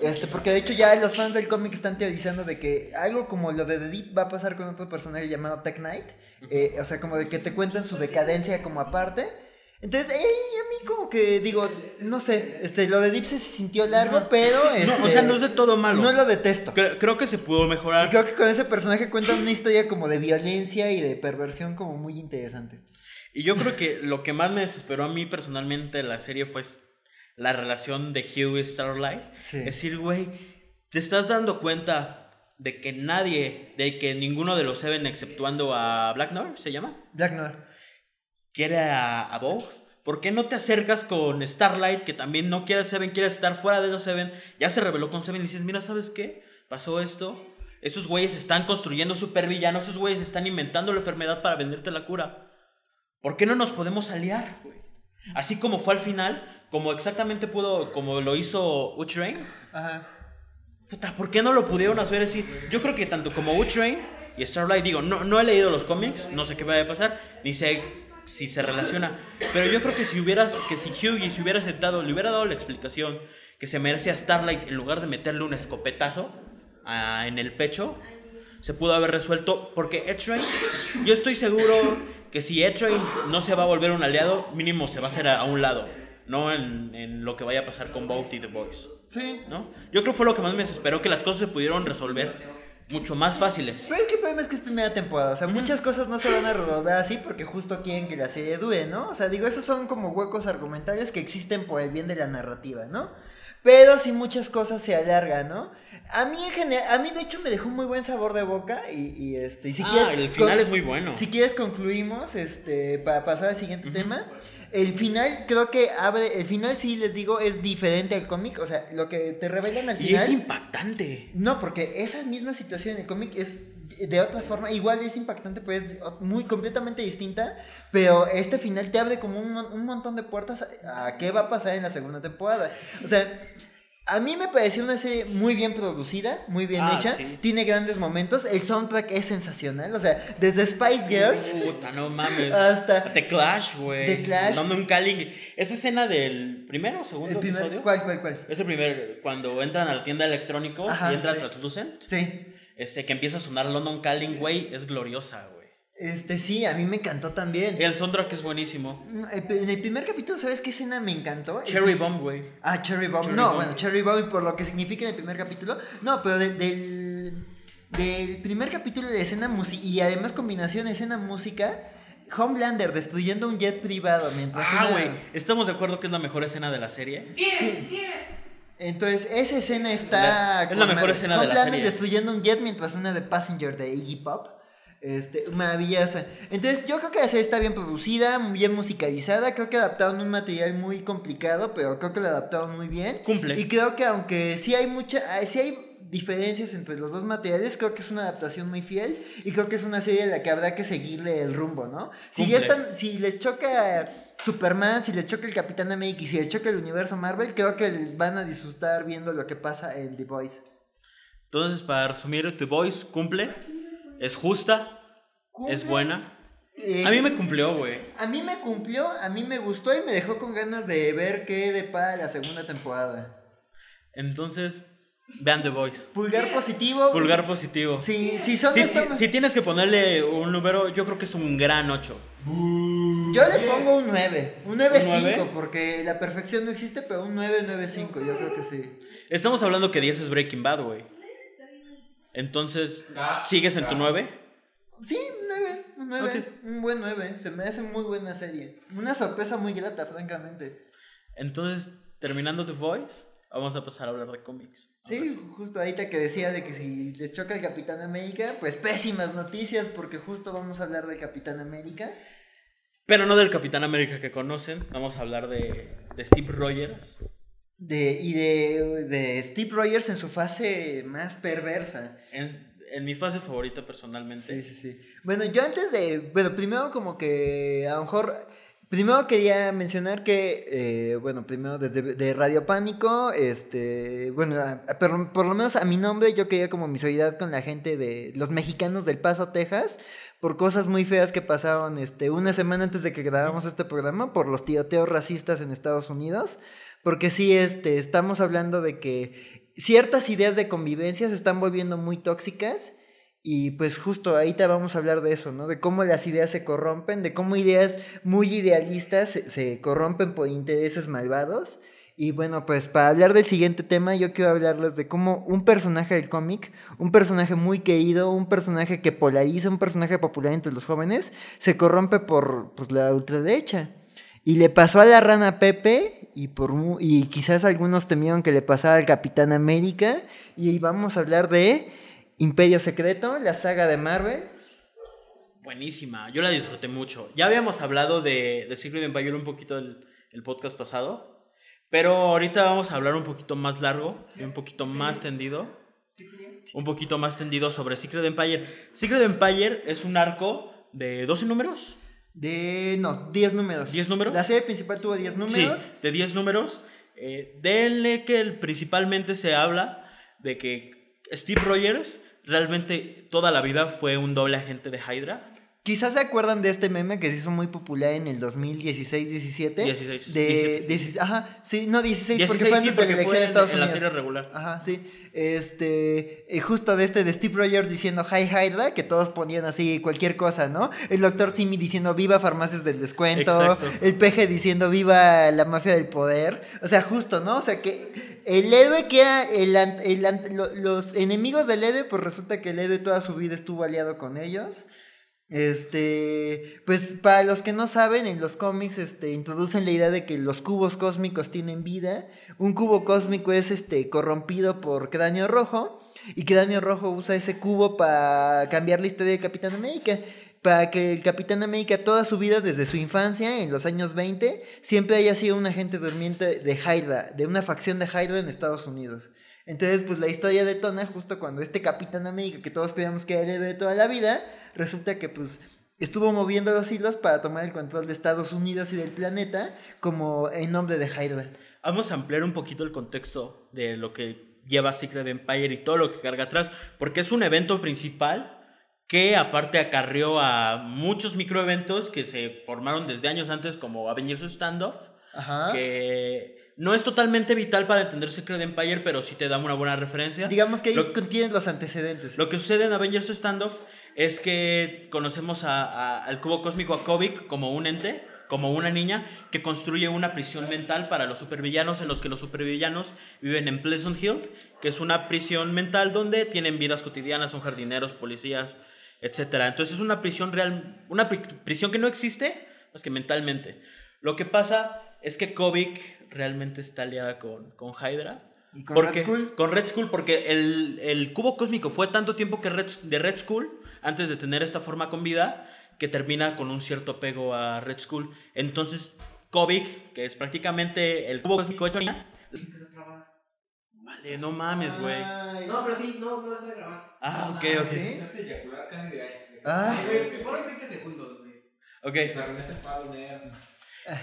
Este, porque de hecho ya los fans del cómic están teorizando de que algo como lo de The Deep va a pasar con otro personaje llamado Tech Knight. Eh, o sea, como de que te cuentan su decadencia como aparte. Entonces, eh, a mí como que digo, no sé, este, lo de Deep se sintió largo, pero... No, o este, sea, no es de todo malo. No lo detesto. Creo, creo que se pudo Y mejorar. creo que con ese personaje cuentan una historia como de violencia y de perversión como muy interesante. Y yo creo que lo que más me desesperó a mí personalmente de la serie fue la relación de Hugh y Starlight. Sí. Es decir, güey, te estás dando cuenta de que nadie, de que ninguno de los Seven, exceptuando a Black Noir, ¿se llama? Black Noir. Quiere a, a Vogue. ¿Por qué no te acercas con Starlight, que también no quiere a Seven, quiere estar fuera de los Seven? Ya se reveló con Seven y dices, mira, ¿sabes qué? Pasó esto. Esos güeyes están construyendo supervillanos, esos güeyes están inventando la enfermedad para venderte la cura. ¿Por qué no nos podemos aliar, güey? Así como fue al final, como exactamente pudo, como lo hizo Utrain. Ajá. Puta, ¿por qué no lo pudieron hacer así? Yo creo que tanto como Utrain y Starlight, digo, no, no he leído los cómics, no sé qué vaya a pasar, ni sé si se relaciona. Pero yo creo que si hubieras, que si Hughie se hubiera sentado, le hubiera dado la explicación que se merece a Starlight en lugar de meterle un escopetazo ah, en el pecho, se pudo haber resuelto. Porque Etrain, yo estoy seguro que si Etrain no se va a volver un aliado, mínimo se va a hacer a, a un lado. No en, en lo que vaya a pasar con Bolt y The Boys. Sí. ¿no? Yo creo que fue lo que más me desesperó, que las cosas se pudieron resolver mucho más fáciles. Pero es que el problema es que es primera temporada. O sea, muchas cosas no se van a resolver así porque justo quieren que la serie dure, ¿no? O sea, digo, esos son como huecos argumentales que existen por el bien de la narrativa, ¿no? Pero sí muchas cosas se alargan, ¿no? A mí en general, a mí de hecho me dejó un muy buen sabor de boca y, y, este, y si Ah, quieres... el final es muy bueno. Si quieres concluimos, este, para pasar al siguiente tema. El final creo que abre, el final sí les digo es diferente al cómic, o sea, lo que te revelan al y final... es impactante. No, porque esa misma situación en el cómic es de otra forma, igual es impactante, pues es muy completamente distinta, pero este final te abre como un, un montón de puertas a, a qué va a pasar en la segunda temporada. O sea, a mí me pareció una serie muy bien producida, muy bien Ah, hecha, sí. tiene grandes momentos, el soundtrack es sensacional, o sea, desde Spice Girls Puta, no mames. hasta The Clash, güey. The Clash. London Calling. Esa escena del primero o segundo el primer, episodio. ¿cuál, cuál, cuál? Es el primer, cuando entran a la tienda Ajá, y entra sí. Translucent. Sí. Este, que empieza a sonar London Calling, güey, es gloriosa, güey. Este, sí, a mí me encantó también. El soundtrack es buenísimo. En el primer capítulo, ¿sabes qué escena me encantó? Cherry Bomb, güey. Ah, Cherry Bomb. Cherry no, Bomb. bueno, Cherry Bomb por lo que significa en el primer capítulo. No, pero de- del, del primer capítulo de escena música y además combinación escena-música, Homelander destruyendo un jet privado mientras Ah, una- güey. ¿Estamos de acuerdo que es la mejor escena de la serie? 10, Sí. 10. Entonces, esa escena está... La- es la mejor madre. escena de la Homelander serie. destruyendo un jet mientras una de Passenger de Iggy Pop. Este, maravillosa. Entonces, yo creo que la serie está bien producida, bien musicalizada. Creo que adaptaron un material muy complicado, pero creo que lo adaptaron muy bien. Cumple. Y creo que aunque sí hay mucha, ah, sí hay diferencias entre los dos materiales, creo que es una adaptación muy fiel y creo que es una serie a la que habrá que seguirle el rumbo, ¿no? Si ya están, si les choca Superman, si les choca el Capitán América y si les choca el universo Marvel, creo que van a disfrutar viendo lo que pasa en The Voice. Entonces, para resumir, The Voice cumple, es justa, es buena. eh, A mí me cumplió, güey. a mí me cumplió, a mí me gustó y me dejó con ganas de ver qué depara la segunda temporada. Entonces, vean The Voice. Pulgar positivo. Pulgar positivo. Sí, si son Si, tienes que ponerle un número, yo creo que es un gran 8. Yo le pongo un 9, un 9.5, nueve? porque la perfección no existe, pero un 9, 9.5, yo creo que sí. Estamos hablando que 10 es Breaking Bad, güey. Entonces, ¿sigues en tu 9? Sí, un 9, un 9, Ok. un buen 9, se me hace muy buena serie. Una sorpresa muy grata, francamente. Entonces, terminando The Voice, vamos a pasar a hablar de cómics. Sí, justo ahorita que decía de que si les choca el Capitán América, pues pésimas noticias, porque justo vamos a hablar del Capitán América. Pero no del Capitán América que conocen, vamos a hablar de, de Steve Rogers. De, y de, de Steve Rogers en su fase más perversa. En, en mi fase favorita personalmente. Sí, sí, sí. Bueno, yo antes de. Bueno, primero, como que a lo mejor. Primero quería mencionar que, eh, bueno, primero desde de Radio Pánico, este, bueno, a- a- por, por lo menos a mi nombre yo quería como mi solidaridad con la gente de los mexicanos del Paso, Texas, por cosas muy feas que pasaron, este, una semana antes de que grabáramos este programa, por los tiroteos racistas en Estados Unidos, porque sí, este, estamos hablando de que ciertas ideas de convivencia se están volviendo muy tóxicas y pues justo te vamos a hablar de eso, ¿no? De cómo las ideas se corrompen, de cómo ideas muy idealistas se, se corrompen por intereses malvados. Y bueno, pues para hablar del siguiente tema, yo quiero hablarles de cómo un personaje del cómic, un personaje muy querido, un personaje que polariza, un personaje popular entre los jóvenes, se corrompe por pues, la ultraderecha. Y le pasó a la rana Pepe, y, por, y quizás algunos temieron que le pasara al Capitán América. Y vamos a hablar de Imperio Secreto, la saga de Marvel. Buenísima, yo la disfruté mucho. Ya habíamos hablado de, de Secret Empire un poquito el, el podcast pasado, pero ahorita vamos a hablar un poquito más largo y un poquito más tendido. Un poquito más tendido sobre Secret Empire. Secret Empire es un arco de 12 números. De. No, 10 números. ¿Diez números? La serie principal tuvo 10 números. Sí, de 10 números. Eh, del que principalmente se habla de que Steve Rogers realmente toda la vida fue un doble agente de Hydra. Quizás se acuerdan de este meme que se hizo muy popular en el 2016-17. 16, De, 17. 16 ajá, sí, no 16, 16, porque fue sí, antes porque de la elección de Estados en la Unidos. serie regular. Ajá, sí. Este, eh, justo de este de Steve Rogers diciendo Hi Hydra, que todos ponían así cualquier cosa, ¿no? El doctor Simi diciendo viva farmacias del descuento, Exacto. el peje diciendo viva la mafia del poder. O sea, justo, ¿no? O sea, que el héroe que era el, el los enemigos del héroe, pues resulta que el héroe toda su vida estuvo aliado con ellos. Este, pues para los que no saben, en los cómics este, introducen la idea de que los cubos cósmicos tienen vida. Un cubo cósmico es este, corrompido por Cráneo Rojo y Cráneo Rojo usa ese cubo para cambiar la historia de Capitán América. Para que el Capitán América toda su vida, desde su infancia, en los años 20, siempre haya sido un agente durmiente de Hydra, de una facción de Hydra en Estados Unidos. Entonces, pues la historia detona justo cuando este Capitán América, que todos creíamos que era de toda la vida, resulta que pues estuvo moviendo los hilos para tomar el control de Estados Unidos y del planeta como en nombre de Hydra. Vamos a ampliar un poquito el contexto de lo que lleva Secret Empire y todo lo que carga atrás, porque es un evento principal que aparte acarrió a muchos microeventos que se formaron desde años antes como Avengers Standoff, Ajá. que no es totalmente vital para entender Secret Empire, pero sí te da una buena referencia. Digamos que ahí Lo- contienen los antecedentes. Lo que sucede en Avengers Standoff es que conocemos a- a- al cubo cósmico a Kobik como un ente, como una niña que construye una prisión mental para los supervillanos en los que los supervillanos viven en Pleasant Hill, que es una prisión mental donde tienen vidas cotidianas, son jardineros, policías, etcétera. Entonces es una prisión real, una pri- prisión que no existe más que mentalmente. Lo que pasa es que Kobik realmente está aliada con, con Hydra. ¿Y con porque- Red Skull? Con Red Skull, porque el, el cubo cósmico fue tanto tiempo que Red, de Red Skull antes de tener esta forma con vida, que termina con un cierto apego a Red Skull. Entonces, Kobik, que es prácticamente el cubo cósmico de Tony, Vale, no mames, güey. No, pero sí, no, no dejo de grabar. Ah, ok, ok. ¿Sí? Este eyacular casi de ahí. Ah. Güey, fueron 30 segundos, güey. Ok. Nerd.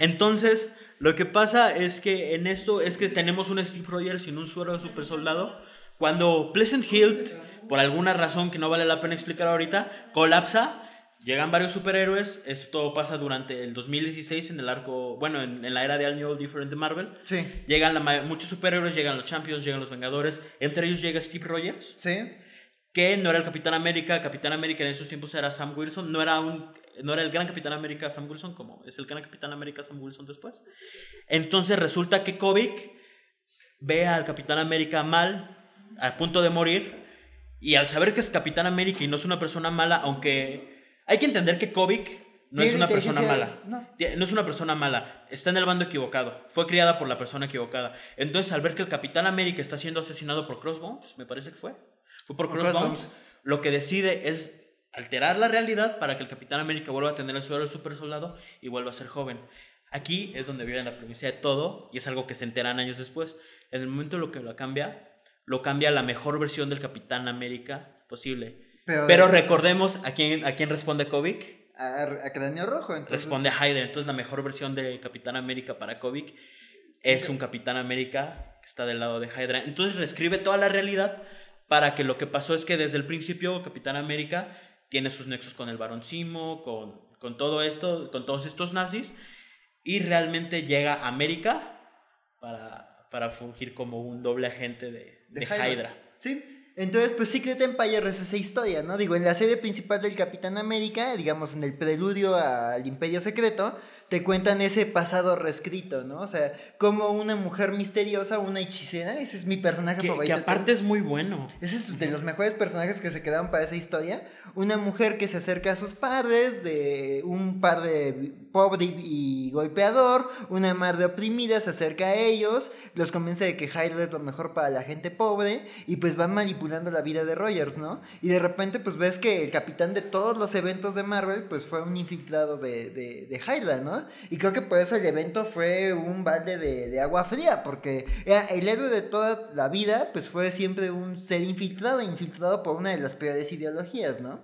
Entonces, lo que pasa es que en esto es que tenemos un Steve Rogers sin un suero de super soldado. Cuando Pleasant Hill, por alguna razón que no vale la pena explicar ahorita, colapsa, llegan varios superhéroes. Esto todo pasa durante el 2016 en el arco, bueno, en, en la era de All New All Different de Marvel. Sí. Llegan la muchos superhéroes, llegan los Champions, llegan los Vengadores. Entre ellos llega Steve Rogers, Sí. que no era el Capitán América. Capitán América en esos tiempos era Sam Wilson. No era, un, no era el gran Capitán América Sam Wilson como es el gran Capitán América Sam Wilson después. Entonces resulta que Kovic ve al Capitán América mal, a punto de morir. Y al saber que es Capitán América y no es una persona mala, aunque hay que entender que Kovic no es una persona mala. no. No es una persona mala, está en el bando equivocado. Fue criada por la persona equivocada. Entonces, al ver que el Capitán América está siendo asesinado por Crossbones, me parece que fue. Fue por Por Crossbones. Crossbones. Lo que decide es alterar la realidad para que el Capitán América vuelva a tener el suelo del super soldado y vuelva a ser joven. Aquí es donde viene la premisa de todo y es algo que se enteran años después. En el momento en lo que lo cambia, lo cambia a la mejor versión del Capitán América posible. Pero, Pero recordemos a quién, a quién responde Kovic. a, a Cráneo Rojo, entonces. Responde a Hydra. Entonces la mejor versión de Capitán América para Kovic es un Capitán América que está del lado de Hydra. Entonces reescribe toda la realidad para que lo que pasó es que desde el principio Capitán América tiene sus nexos con el Barón Simo, con, con todo esto, con todos estos nazis, y realmente llega a América para, para fungir como un doble agente de, de, Hydra. Sí. Entonces, pues Secret Empire es esa historia, ¿no? Digo, en la serie principal del Capitán América, digamos, en el preludio al Imperio Secreto, te cuentan ese pasado reescrito, ¿no? O sea, como una mujer misteriosa, una hechicera, ese es mi personaje Que, favorito. que aparte es muy bueno. Ese es de los mejores personajes que se quedaron para esa historia. Una mujer que se acerca a sus padres, de un padre pobre y golpeador, una madre oprimida se acerca a ellos, los convence de que Hydra es lo mejor para la gente pobre y pues van manipulando la vida de Rogers, ¿no? Y de repente pues ves que el capitán de todos los eventos de Marvel pues fue un infiltrado de, de, de ¿no? Y creo que por eso el evento fue un balde de, agua fría, porque el héroe de toda la vida pues fue siempre un ser infiltrado, infiltrado por una de las peores ideologías, ¿no?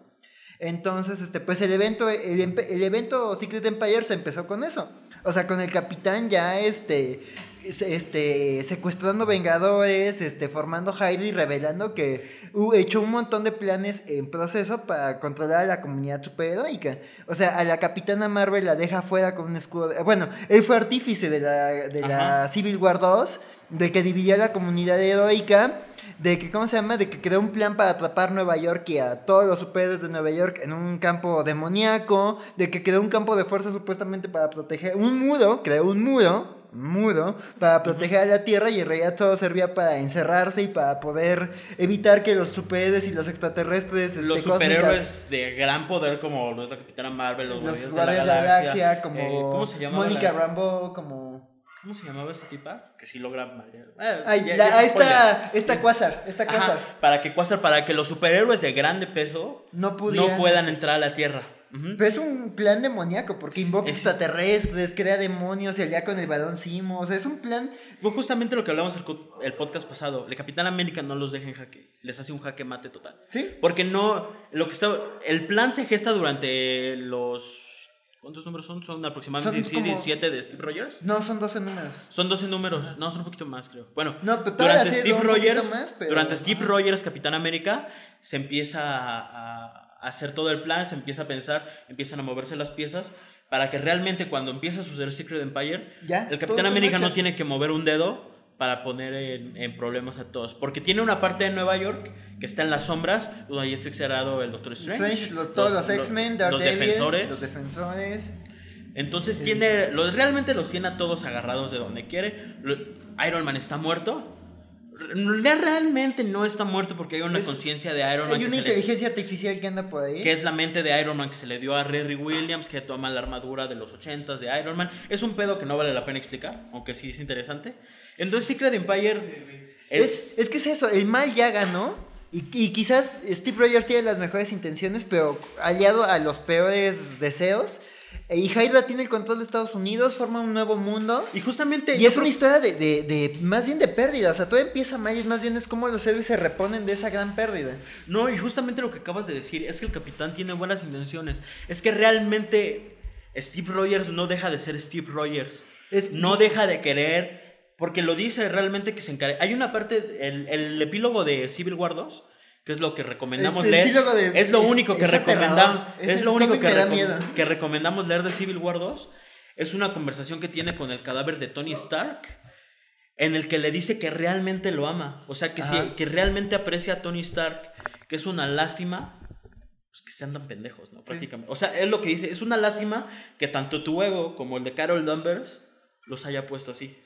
Entonces, este, pues el evento, el, evento Secret Empire se empezó con eso. O sea, con el capitán ya este, este, secuestrando vengadores, este, formando Hydra y revelando que uh, echó un montón de planes en proceso para controlar a la comunidad superheroica. O sea, a la capitana Marvel la deja fuera con un escudo. de- bueno, él fue artífice de la, de la. Civil War 2, de que dividía la comunidad heroica de que, ¿cómo se llama? De que creó un plan para atrapar Nueva York y a todos los superhéroes de Nueva York en un campo demoníaco, de que creó un campo de fuerza supuestamente para proteger, un muro, creó un muro, un muro, para proteger a la Tierra y en realidad todo servía para encerrarse y para poder evitar que los superhéroes y los extraterrestres, este, los superhéroes de gran poder como lo es la Capitana Marvel, los, los Guardianes de la Galaxia, como eh, ¿cómo se llama? Mónica Rambo, como... ¿Cómo se llamaba esa tipa? Que sí logra marear. Eh, Ay, ya- la- ya ahí es spoiler. está, esta Quasar, esta Ajá, Quasar. para que Quasar, para que los superhéroes de grande peso No no puedan entrar a la Tierra. Pero es un plan demoníaco, porque invoca Es- extraterrestres, crea demonios, se alía con el balón Simo. O sea, es un plan. Fue justamente lo que hablamos el, el podcast pasado. El Capitán América no los deja en jaque. Les hace un jaque mate total. ¿Sí? Porque no. Lo que está. El plan se gesta durante los. ¿Cuántos números son? Son aproximadamente Son 16, como- 17 de Steve Rogers. No, son 12 números. Son 12 números. No, son un poquito más, creo. Bueno, No, pero durante Steve Rogers. más, pero- Durante Steve Rogers, Capitán América, se empieza a hacer todo el plan, se empieza a pensar, empiezan a moverse las piezas. Para que realmente cuando empieza a suceder Secret Empire, Ya, el Capitán América no tiene que mover un dedo para poner en, en problemas a todos. Porque tiene una parte de Nueva York que está en las sombras, donde ahí está exagerado el Doctor Strange. Strange, los- todos los, X-Men, los defensores. Los defensores. Entonces tiene, los, realmente los tiene a todos agarrados de donde quiere. Iron Man está muerto. Re- Realmente no está muerto porque hay una Es- conciencia de Iron Man Hay que, una le- inteligencia artificial que anda por ahí. que es la mente de Iron Man que se le dio a Riri Williams, que toma la armadura de los 80s de Iron Man. Es un pedo que no vale la pena explicar, aunque sí es interesante. Entonces Secret Empire Es, es... es que es eso, el mal ya ganó. Y, y quizás Steve Rogers tiene las mejores intenciones, pero aliado a los peores deseos. Eh, Y Hydra tiene el control de Estados Unidos, forma un nuevo mundo. Y justamente. Y es una historia de, de, de- más bien de pérdida. O sea, todo empieza mal y más bien es como los héroes se reponen de esa gran pérdida. No, y justamente lo que acabas de decir es que el capitán tiene buenas intenciones. Es que realmente Steve Rogers no deja de ser Steve Rogers. Es- no deja de querer. Porque lo dice realmente que se encarga. Hay una parte, el, el epílogo de Civil War 2, que es lo que recomendamos El- el leer. de- es lo es- único que recomendamos. Es lo único que, recom- miedo. que recomendamos leer de Civil War 2. Es una conversación que tiene con el cadáver de Tony Stark. En el que le dice que realmente lo ama. O sea, que, que realmente aprecia a Tony Stark. Que es una lástima pues, que sean tan pendejos, ¿no? Prácticamente. O sea, es lo que dice. Es una lástima que tanto tu ego como el de Carol Danvers los haya puesto así.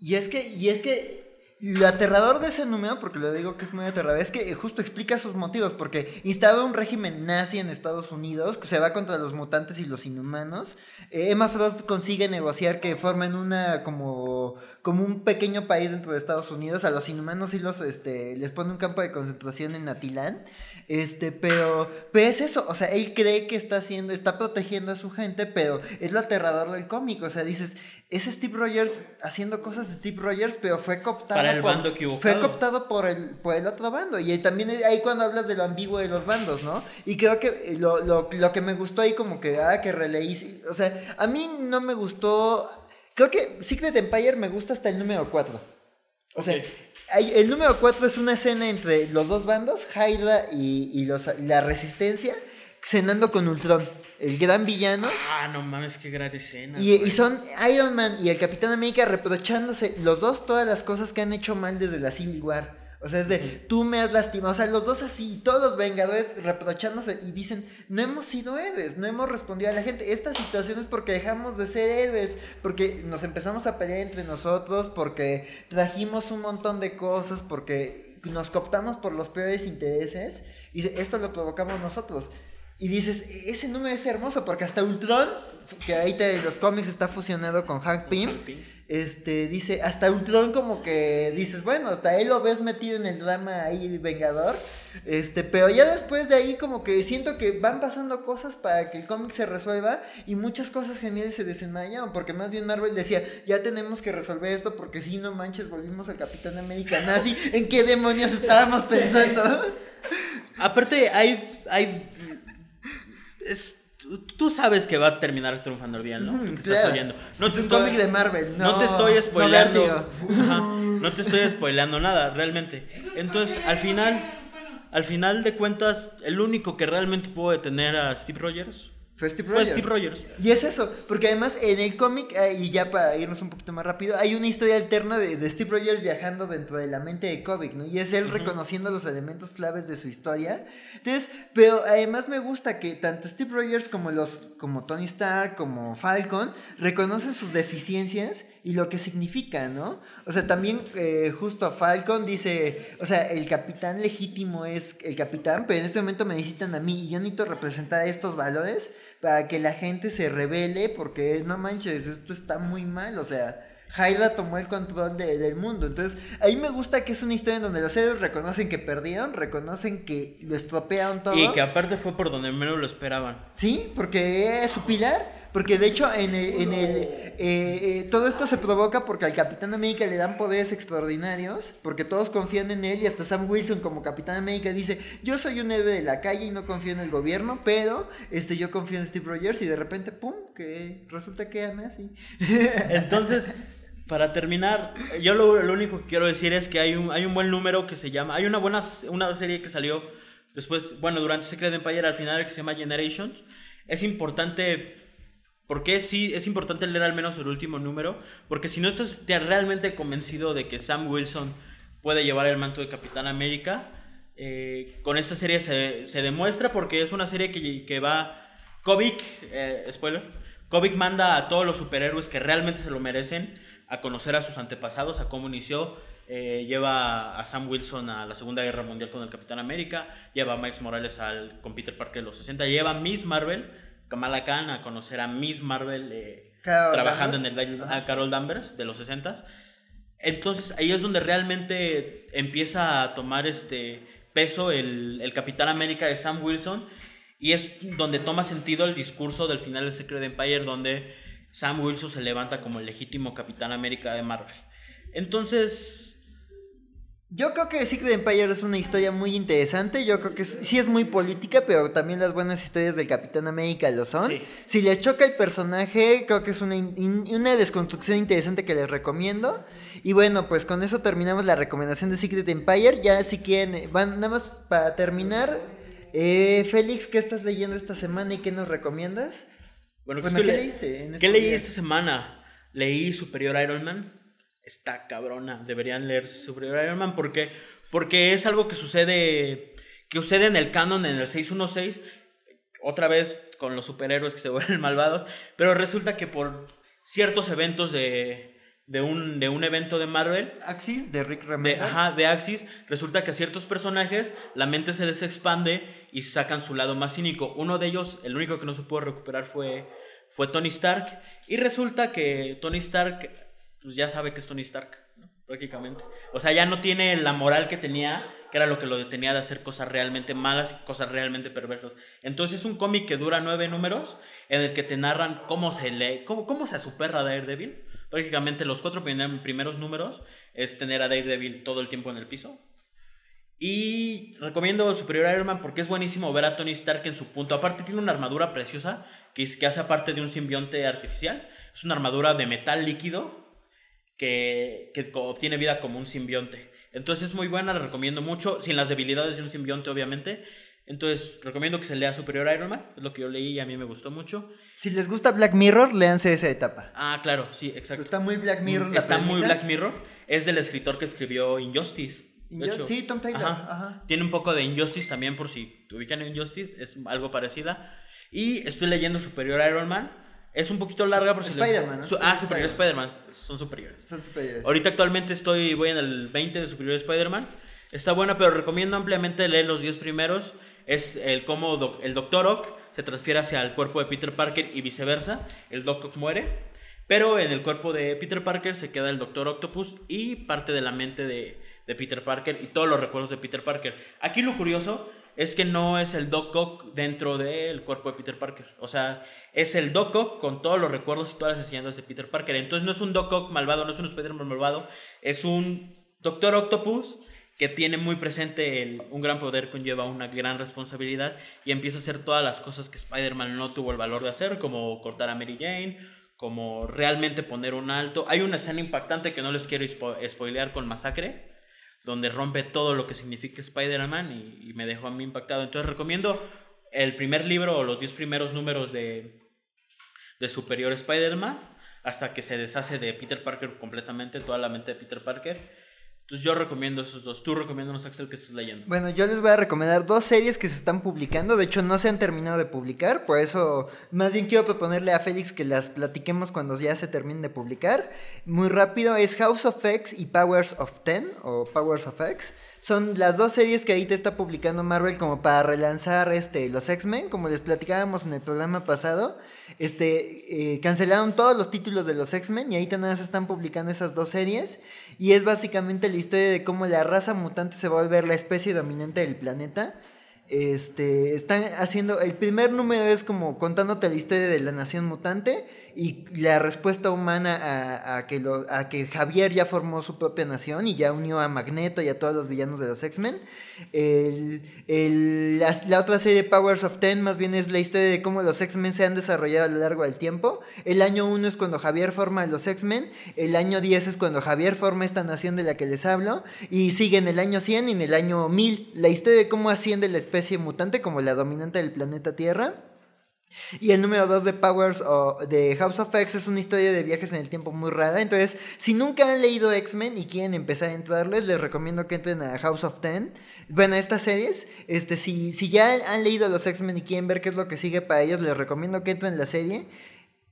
Y es que, y es que lo aterrador de ese número, porque lo digo que es muy aterrador, es que justo explica sus motivos, porque instala un régimen nazi en Estados Unidos, que se va contra los mutantes y los inhumanos. Eh, Emma Frost consigue negociar que formen una como, como un pequeño país dentro de Estados Unidos. A los inhumanos y los este, les pone un campo de concentración en Atilán. Este, pero, pero es eso, o sea, él cree que está haciendo, está protegiendo a su gente, pero es lo aterrador del cómic, o sea, dices, es Steve Rogers haciendo cosas de Steve Rogers, pero fue cooptado Para el por, bando equivocado. Fue cooptado por el, por el otro bando, y también ahí cuando hablas de lo ambiguo de los bandos, ¿no? Y creo que eh, lo, lo, lo que me gustó ahí como que, ah, que releí, o sea, a mí no me gustó, creo que Secret Empire me gusta hasta el número 4. O sea. Hay- el número 4 es una escena entre los dos bandos, Hydra y, y los, la Resistencia, cenando con Ultron, el gran villano. Ah, no mames, qué gran escena. Y, y son Iron Man y el Capitán América reprochándose los dos todas las cosas que han hecho mal desde la Civil War. O sea, es de, tú me has lastimado. O sea, los dos así, todos los Vengadores reprochándose y dicen, no hemos sido héroes, no hemos respondido a la gente. Esta situación es porque dejamos de ser héroes, porque nos empezamos a pelear entre nosotros, porque trajimos un montón de cosas, porque nos cooptamos por los peores intereses y esto lo provocamos nosotros. Y dices, ese número es hermoso porque hasta Ultron, que ahí te, los cómics está fusionado con Hank Pym, Hank Pym. Este, dice, hasta Ultron como que dices, bueno, hasta él lo ves metido en el drama ahí vengador, este, pero ya después de ahí como que siento que van pasando cosas para que el cómic se resuelva y muchas cosas geniales se desenmayaron, porque más bien Marvel decía, ya tenemos que resolver esto porque si no manches volvimos al Capitán América nazi, ¿en qué demonios estábamos pensando? Aparte, hay. hay es- tú- tú sabes que va a terminar triunfando el bien, ¿no? Estás claro. oyendo. No es te un estoy- cómic de Marvel, No, no, te estoy no spoileando. Ajá, no te estoy spoileando nada, realmente. Entonces, al final, al final de cuentas, el único que realmente pudo detener a Steve Rogers Fue Steve fue Rogers. Steve Rogers. Y es eso, porque además en el cómic, eh, y ya para irnos un poquito más rápido, hay una historia alterna de, de Steve Rogers viajando dentro de la mente de Kovic, ¿no? Y es él reconociendo los elementos claves de su historia. Entonces, pero además me gusta que tanto Steve Rogers como los, como Tony Stark, como Falcon, reconocen sus deficiencias y lo que significa, ¿no? O sea, también eh, justo a Falcon dice, o sea, el capitán legítimo es el capitán, pero en este momento me necesitan a mí y yo necesito representar estos valores para que la gente se revele porque no manches, esto está muy mal, o sea, Hydra tomó el control de- del mundo. Entonces, a mí me gusta que es una historia en donde los héroes reconocen que perdieron, reconocen que lo estropearon todo. Y que aparte fue por donde menos lo esperaban. Sí, porque es su pilar. Porque de hecho, en el, en el, eh, eh, todo esto se provoca porque al Capitán América le dan poderes extraordinarios. Porque todos confían en él. Y hasta Sam Wilson, como Capitán América, dice: Yo soy un héroe de la calle y no confío en el gobierno. Pero este, yo confío en Steve Rogers. Y de repente, pum, que resulta que era nazi. Entonces, para terminar, yo lo, lo único que quiero decir es que hay un, hay un buen número que se llama. Hay una buena una serie que salió después, bueno, durante Secret Empire al final que se llama Generations. Es importante. Porque sí, es importante leer al menos el último número. Porque si no estás te- realmente convencido de que Sam Wilson puede llevar el manto de Capitán América, eh, con esta serie se, demuestra porque es una serie que, que va. Kovic, eh, spoiler. Kovic manda a todos los superhéroes que realmente se lo merecen a conocer a sus antepasados, a cómo inició. Eh, lleva a Sam Wilson a la Segunda Guerra Mundial con el Capitán América, lleva a Miles Morales al, con Peter Parker de los 60, lleva a Miss Marvel, Kamala Khan, a conocer a Miss Marvel eh, trabajando Danvers. en el a Carol Danvers de los 60. Entonces ahí es donde realmente empieza a tomar este peso el, el Capitán América de Sam Wilson y es donde toma sentido el discurso del final de Secret Empire donde Sam Wilson se levanta como el legítimo Capitán América de Marvel. Entonces, Yo creo que Secret Empire es una historia muy interesante. Yo creo que es- sí es muy política, pero también las buenas historias del Capitán América lo son. Sí. Si les choca el personaje, creo que es una, in- una desconstrucción interesante que les recomiendo. Y bueno, pues con eso terminamos la recomendación de Secret Empire. Ya si quieren, eh, van nada más para terminar. eh, Félix, ¿qué estás leyendo esta semana y qué nos recomiendas? bueno, Bueno, ¿qué le- leíste en ¿Qué leí esta semana? Leí Superior Iron Man. Está cabrona. Deberían leer Superior Iron Man porque, porque es algo que sucede, que sucede en el canon, en el 616. Otra vez con los superhéroes que se vuelven malvados. Pero resulta que por ciertos eventos de, de, un, de un evento de Marvel, Axis de Rick de, Remender. ajá, de Axis, resulta que a ciertos personajes la mente se les expande y sacan su lado más cínico. Uno de ellos, el único que no se pudo recuperar fue, fue Tony Stark. Y resulta que Tony Stark, pues ya sabe que es Tony Stark, prácticamente. O sea, ya no tiene la moral que tenía, que era lo que lo detenía de hacer cosas realmente malas y cosas realmente perversas. Entonces es un cómic que dura nueve números, en el que te narran cómo se lee, cómo, cómo se superra Daredevil. Prácticamente los cuatro prim- primeros números es tener a Daredevil todo el tiempo en el piso. Y recomiendo Superior Iron Man porque es buenísimo ver a Tony Stark en su punto. Aparte tiene una armadura preciosa que, es- que hace parte de un simbionte artificial. Es una armadura de metal líquido que, que obtiene vida como un simbionte. Entonces es muy buena, la recomiendo mucho, sin las debilidades de un simbionte obviamente. Entonces recomiendo que se lea Superior Iron Man, es lo que yo leí y a mí me gustó mucho. Si les gusta Black Mirror, léanse esa etapa. Ah, claro, sí, exacto. Está muy Black Mirror. la Está muy premisa. Black Mirror. Es del escritor que escribió Injustice. de Inju- hecho. sí, Tom Taylor, Ajá. ajá. Tiene un poco de Injustice también, por si ubican Injustice. Es algo parecida. Y estoy leyendo Superior Iron Man. Es un poquito larga, pero Spider-Man, ¿no? Su- ah, Superior Spider-Man. Son superiores. Son superiores. Ahorita actualmente estoy, voy en el 20 de Superior Spider-Man. Está buena, pero recomiendo ampliamente leer los 10 primeros. Es el cómo doc- el Dr. Ock se transfiere hacia el cuerpo de Peter Parker y viceversa. El Doc Ock muere, pero en el cuerpo de Peter Parker se queda el Doctor Octopus y parte de la mente de, de Peter Parker y todos los recuerdos de Peter Parker. Aquí lo curioso es que no es el Doc Ock dentro del cuerpo de Peter Parker. O sea, es el Doc Ock con todos los recuerdos y todas las enseñanzas de Peter Parker. Entonces no es un Doc Ock malvado, no es un Spider-Man malvado, es un Doctor Octopus que tiene muy presente el, un gran poder conlleva una gran responsabilidad y empieza a hacer todas las cosas que Spider-Man no tuvo el valor de hacer, como cortar a Mary Jane, como realmente poner un alto. Hay una escena impactante que no les quiero spo- spoilear con Masacre, donde rompe todo lo que significa Spider-Man y, me dejó a mí impactado. Entonces recomiendo el primer libro o los 10 primeros números de, de Superior Spider-Man hasta que se deshace de Peter Parker completamente, toda la mente de Peter Parker. Entonces yo recomiendo esos dos. Tú recomiéndanos, Axel, que estés leyendo. Bueno, yo les voy a recomendar dos series que se están publicando. De hecho, no se han terminado de publicar. Por eso, más bien quiero proponerle a Félix que las platiquemos cuando ya se terminen de publicar. Muy rápido, es House of X y Powers of Ten, o Powers of X. Son las dos series que ahorita está publicando Marvel como para relanzar este, los X-Men. Como les platicábamos en el programa pasado, este, eh, cancelaron todos los títulos de los X-Men y ahorita nada más están publicando esas dos series. Y es básicamente la historia de cómo la raza mutante se va a volver la especie dominante del planeta. Este, están haciendo, el primer número es como contándote la historia de la nación mutante y la respuesta humana a, que, lo, Javier ya formó su propia nación y ya unió a Magneto y a todos los villanos de los X-Men. La, la otra serie, Powers of Ten, más bien es la historia de cómo los X-Men se han desarrollado a lo largo del tiempo. El año 1 es cuando Javier forma a los X-Men, el año 10 es cuando Javier forma esta nación de la que les hablo, y sigue en el año 100 y en el año 1000 la historia de cómo asciende la especie mutante como la dominante del planeta Tierra. Y el número 2 de Powers o de House of X es una historia de viajes en el tiempo muy rara. Entonces, si nunca han leído X-Men y quieren empezar a entrarles, les recomiendo que entren a House of Ten. Bueno, estas series, este, si, si ya han leído los X-Men y quieren ver qué es lo que sigue para ellos, les recomiendo que entren en la serie.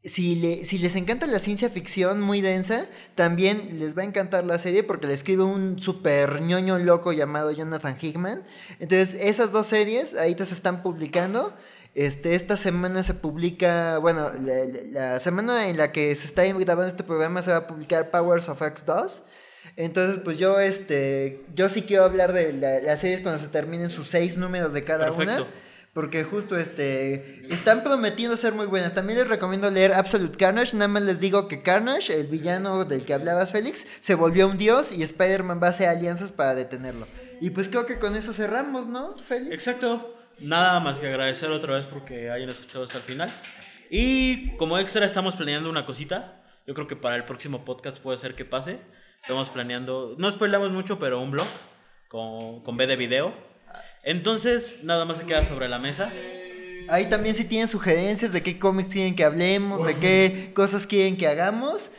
Si, le- si les encanta la ciencia ficción muy densa, también les va a encantar la serie porque le escribe un super ñoño loco llamado Jonathan Hickman. Entonces, esas dos series ahorita se están publicando. Este, esta semana se publica, bueno, la, la- semana en la que se está grabando este programa se va a publicar Powers of X 2. Entonces, pues yo, este, yo sí quiero hablar de la- las series cuando se terminen sus seis números de cada Perfecto. una. Porque justo, este, están prometiendo ser muy buenas. También les recomiendo leer Absolute Carnage. Nada más les digo que Carnage, el villano del que hablabas, Félix, se volvió un dios y Spider-Man va a hacer alianzas para detenerlo. Y pues creo que con eso cerramos, ¿no, Félix? Exacto. Nada más que agradecer otra vez porque hayan escuchado hasta el final. Y como extra estamos planeando una cosita. Yo creo que para el próximo podcast puede ser que pase. Estamos planeando, no spoilamos mucho, pero un blog con, con B de video. Entonces, nada más se queda sobre la mesa. Ahí también si tienen sugerencias de qué cómics quieren que hablemos, de qué cosas quieren que hagamos.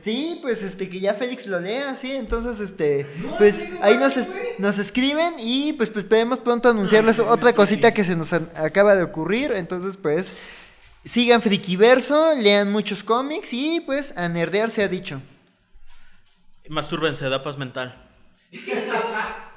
Sí, pues este que ya Félix lo lea, sí, entonces este pues ahí nos, es- nos escriben y pues, pues esperemos pronto anunciarles otra cosita que se nos an- acaba de ocurrir, entonces pues sigan Frikiverso, lean muchos cómics y pues a nerdear se ha dicho. Mastúrbense, da paz mental.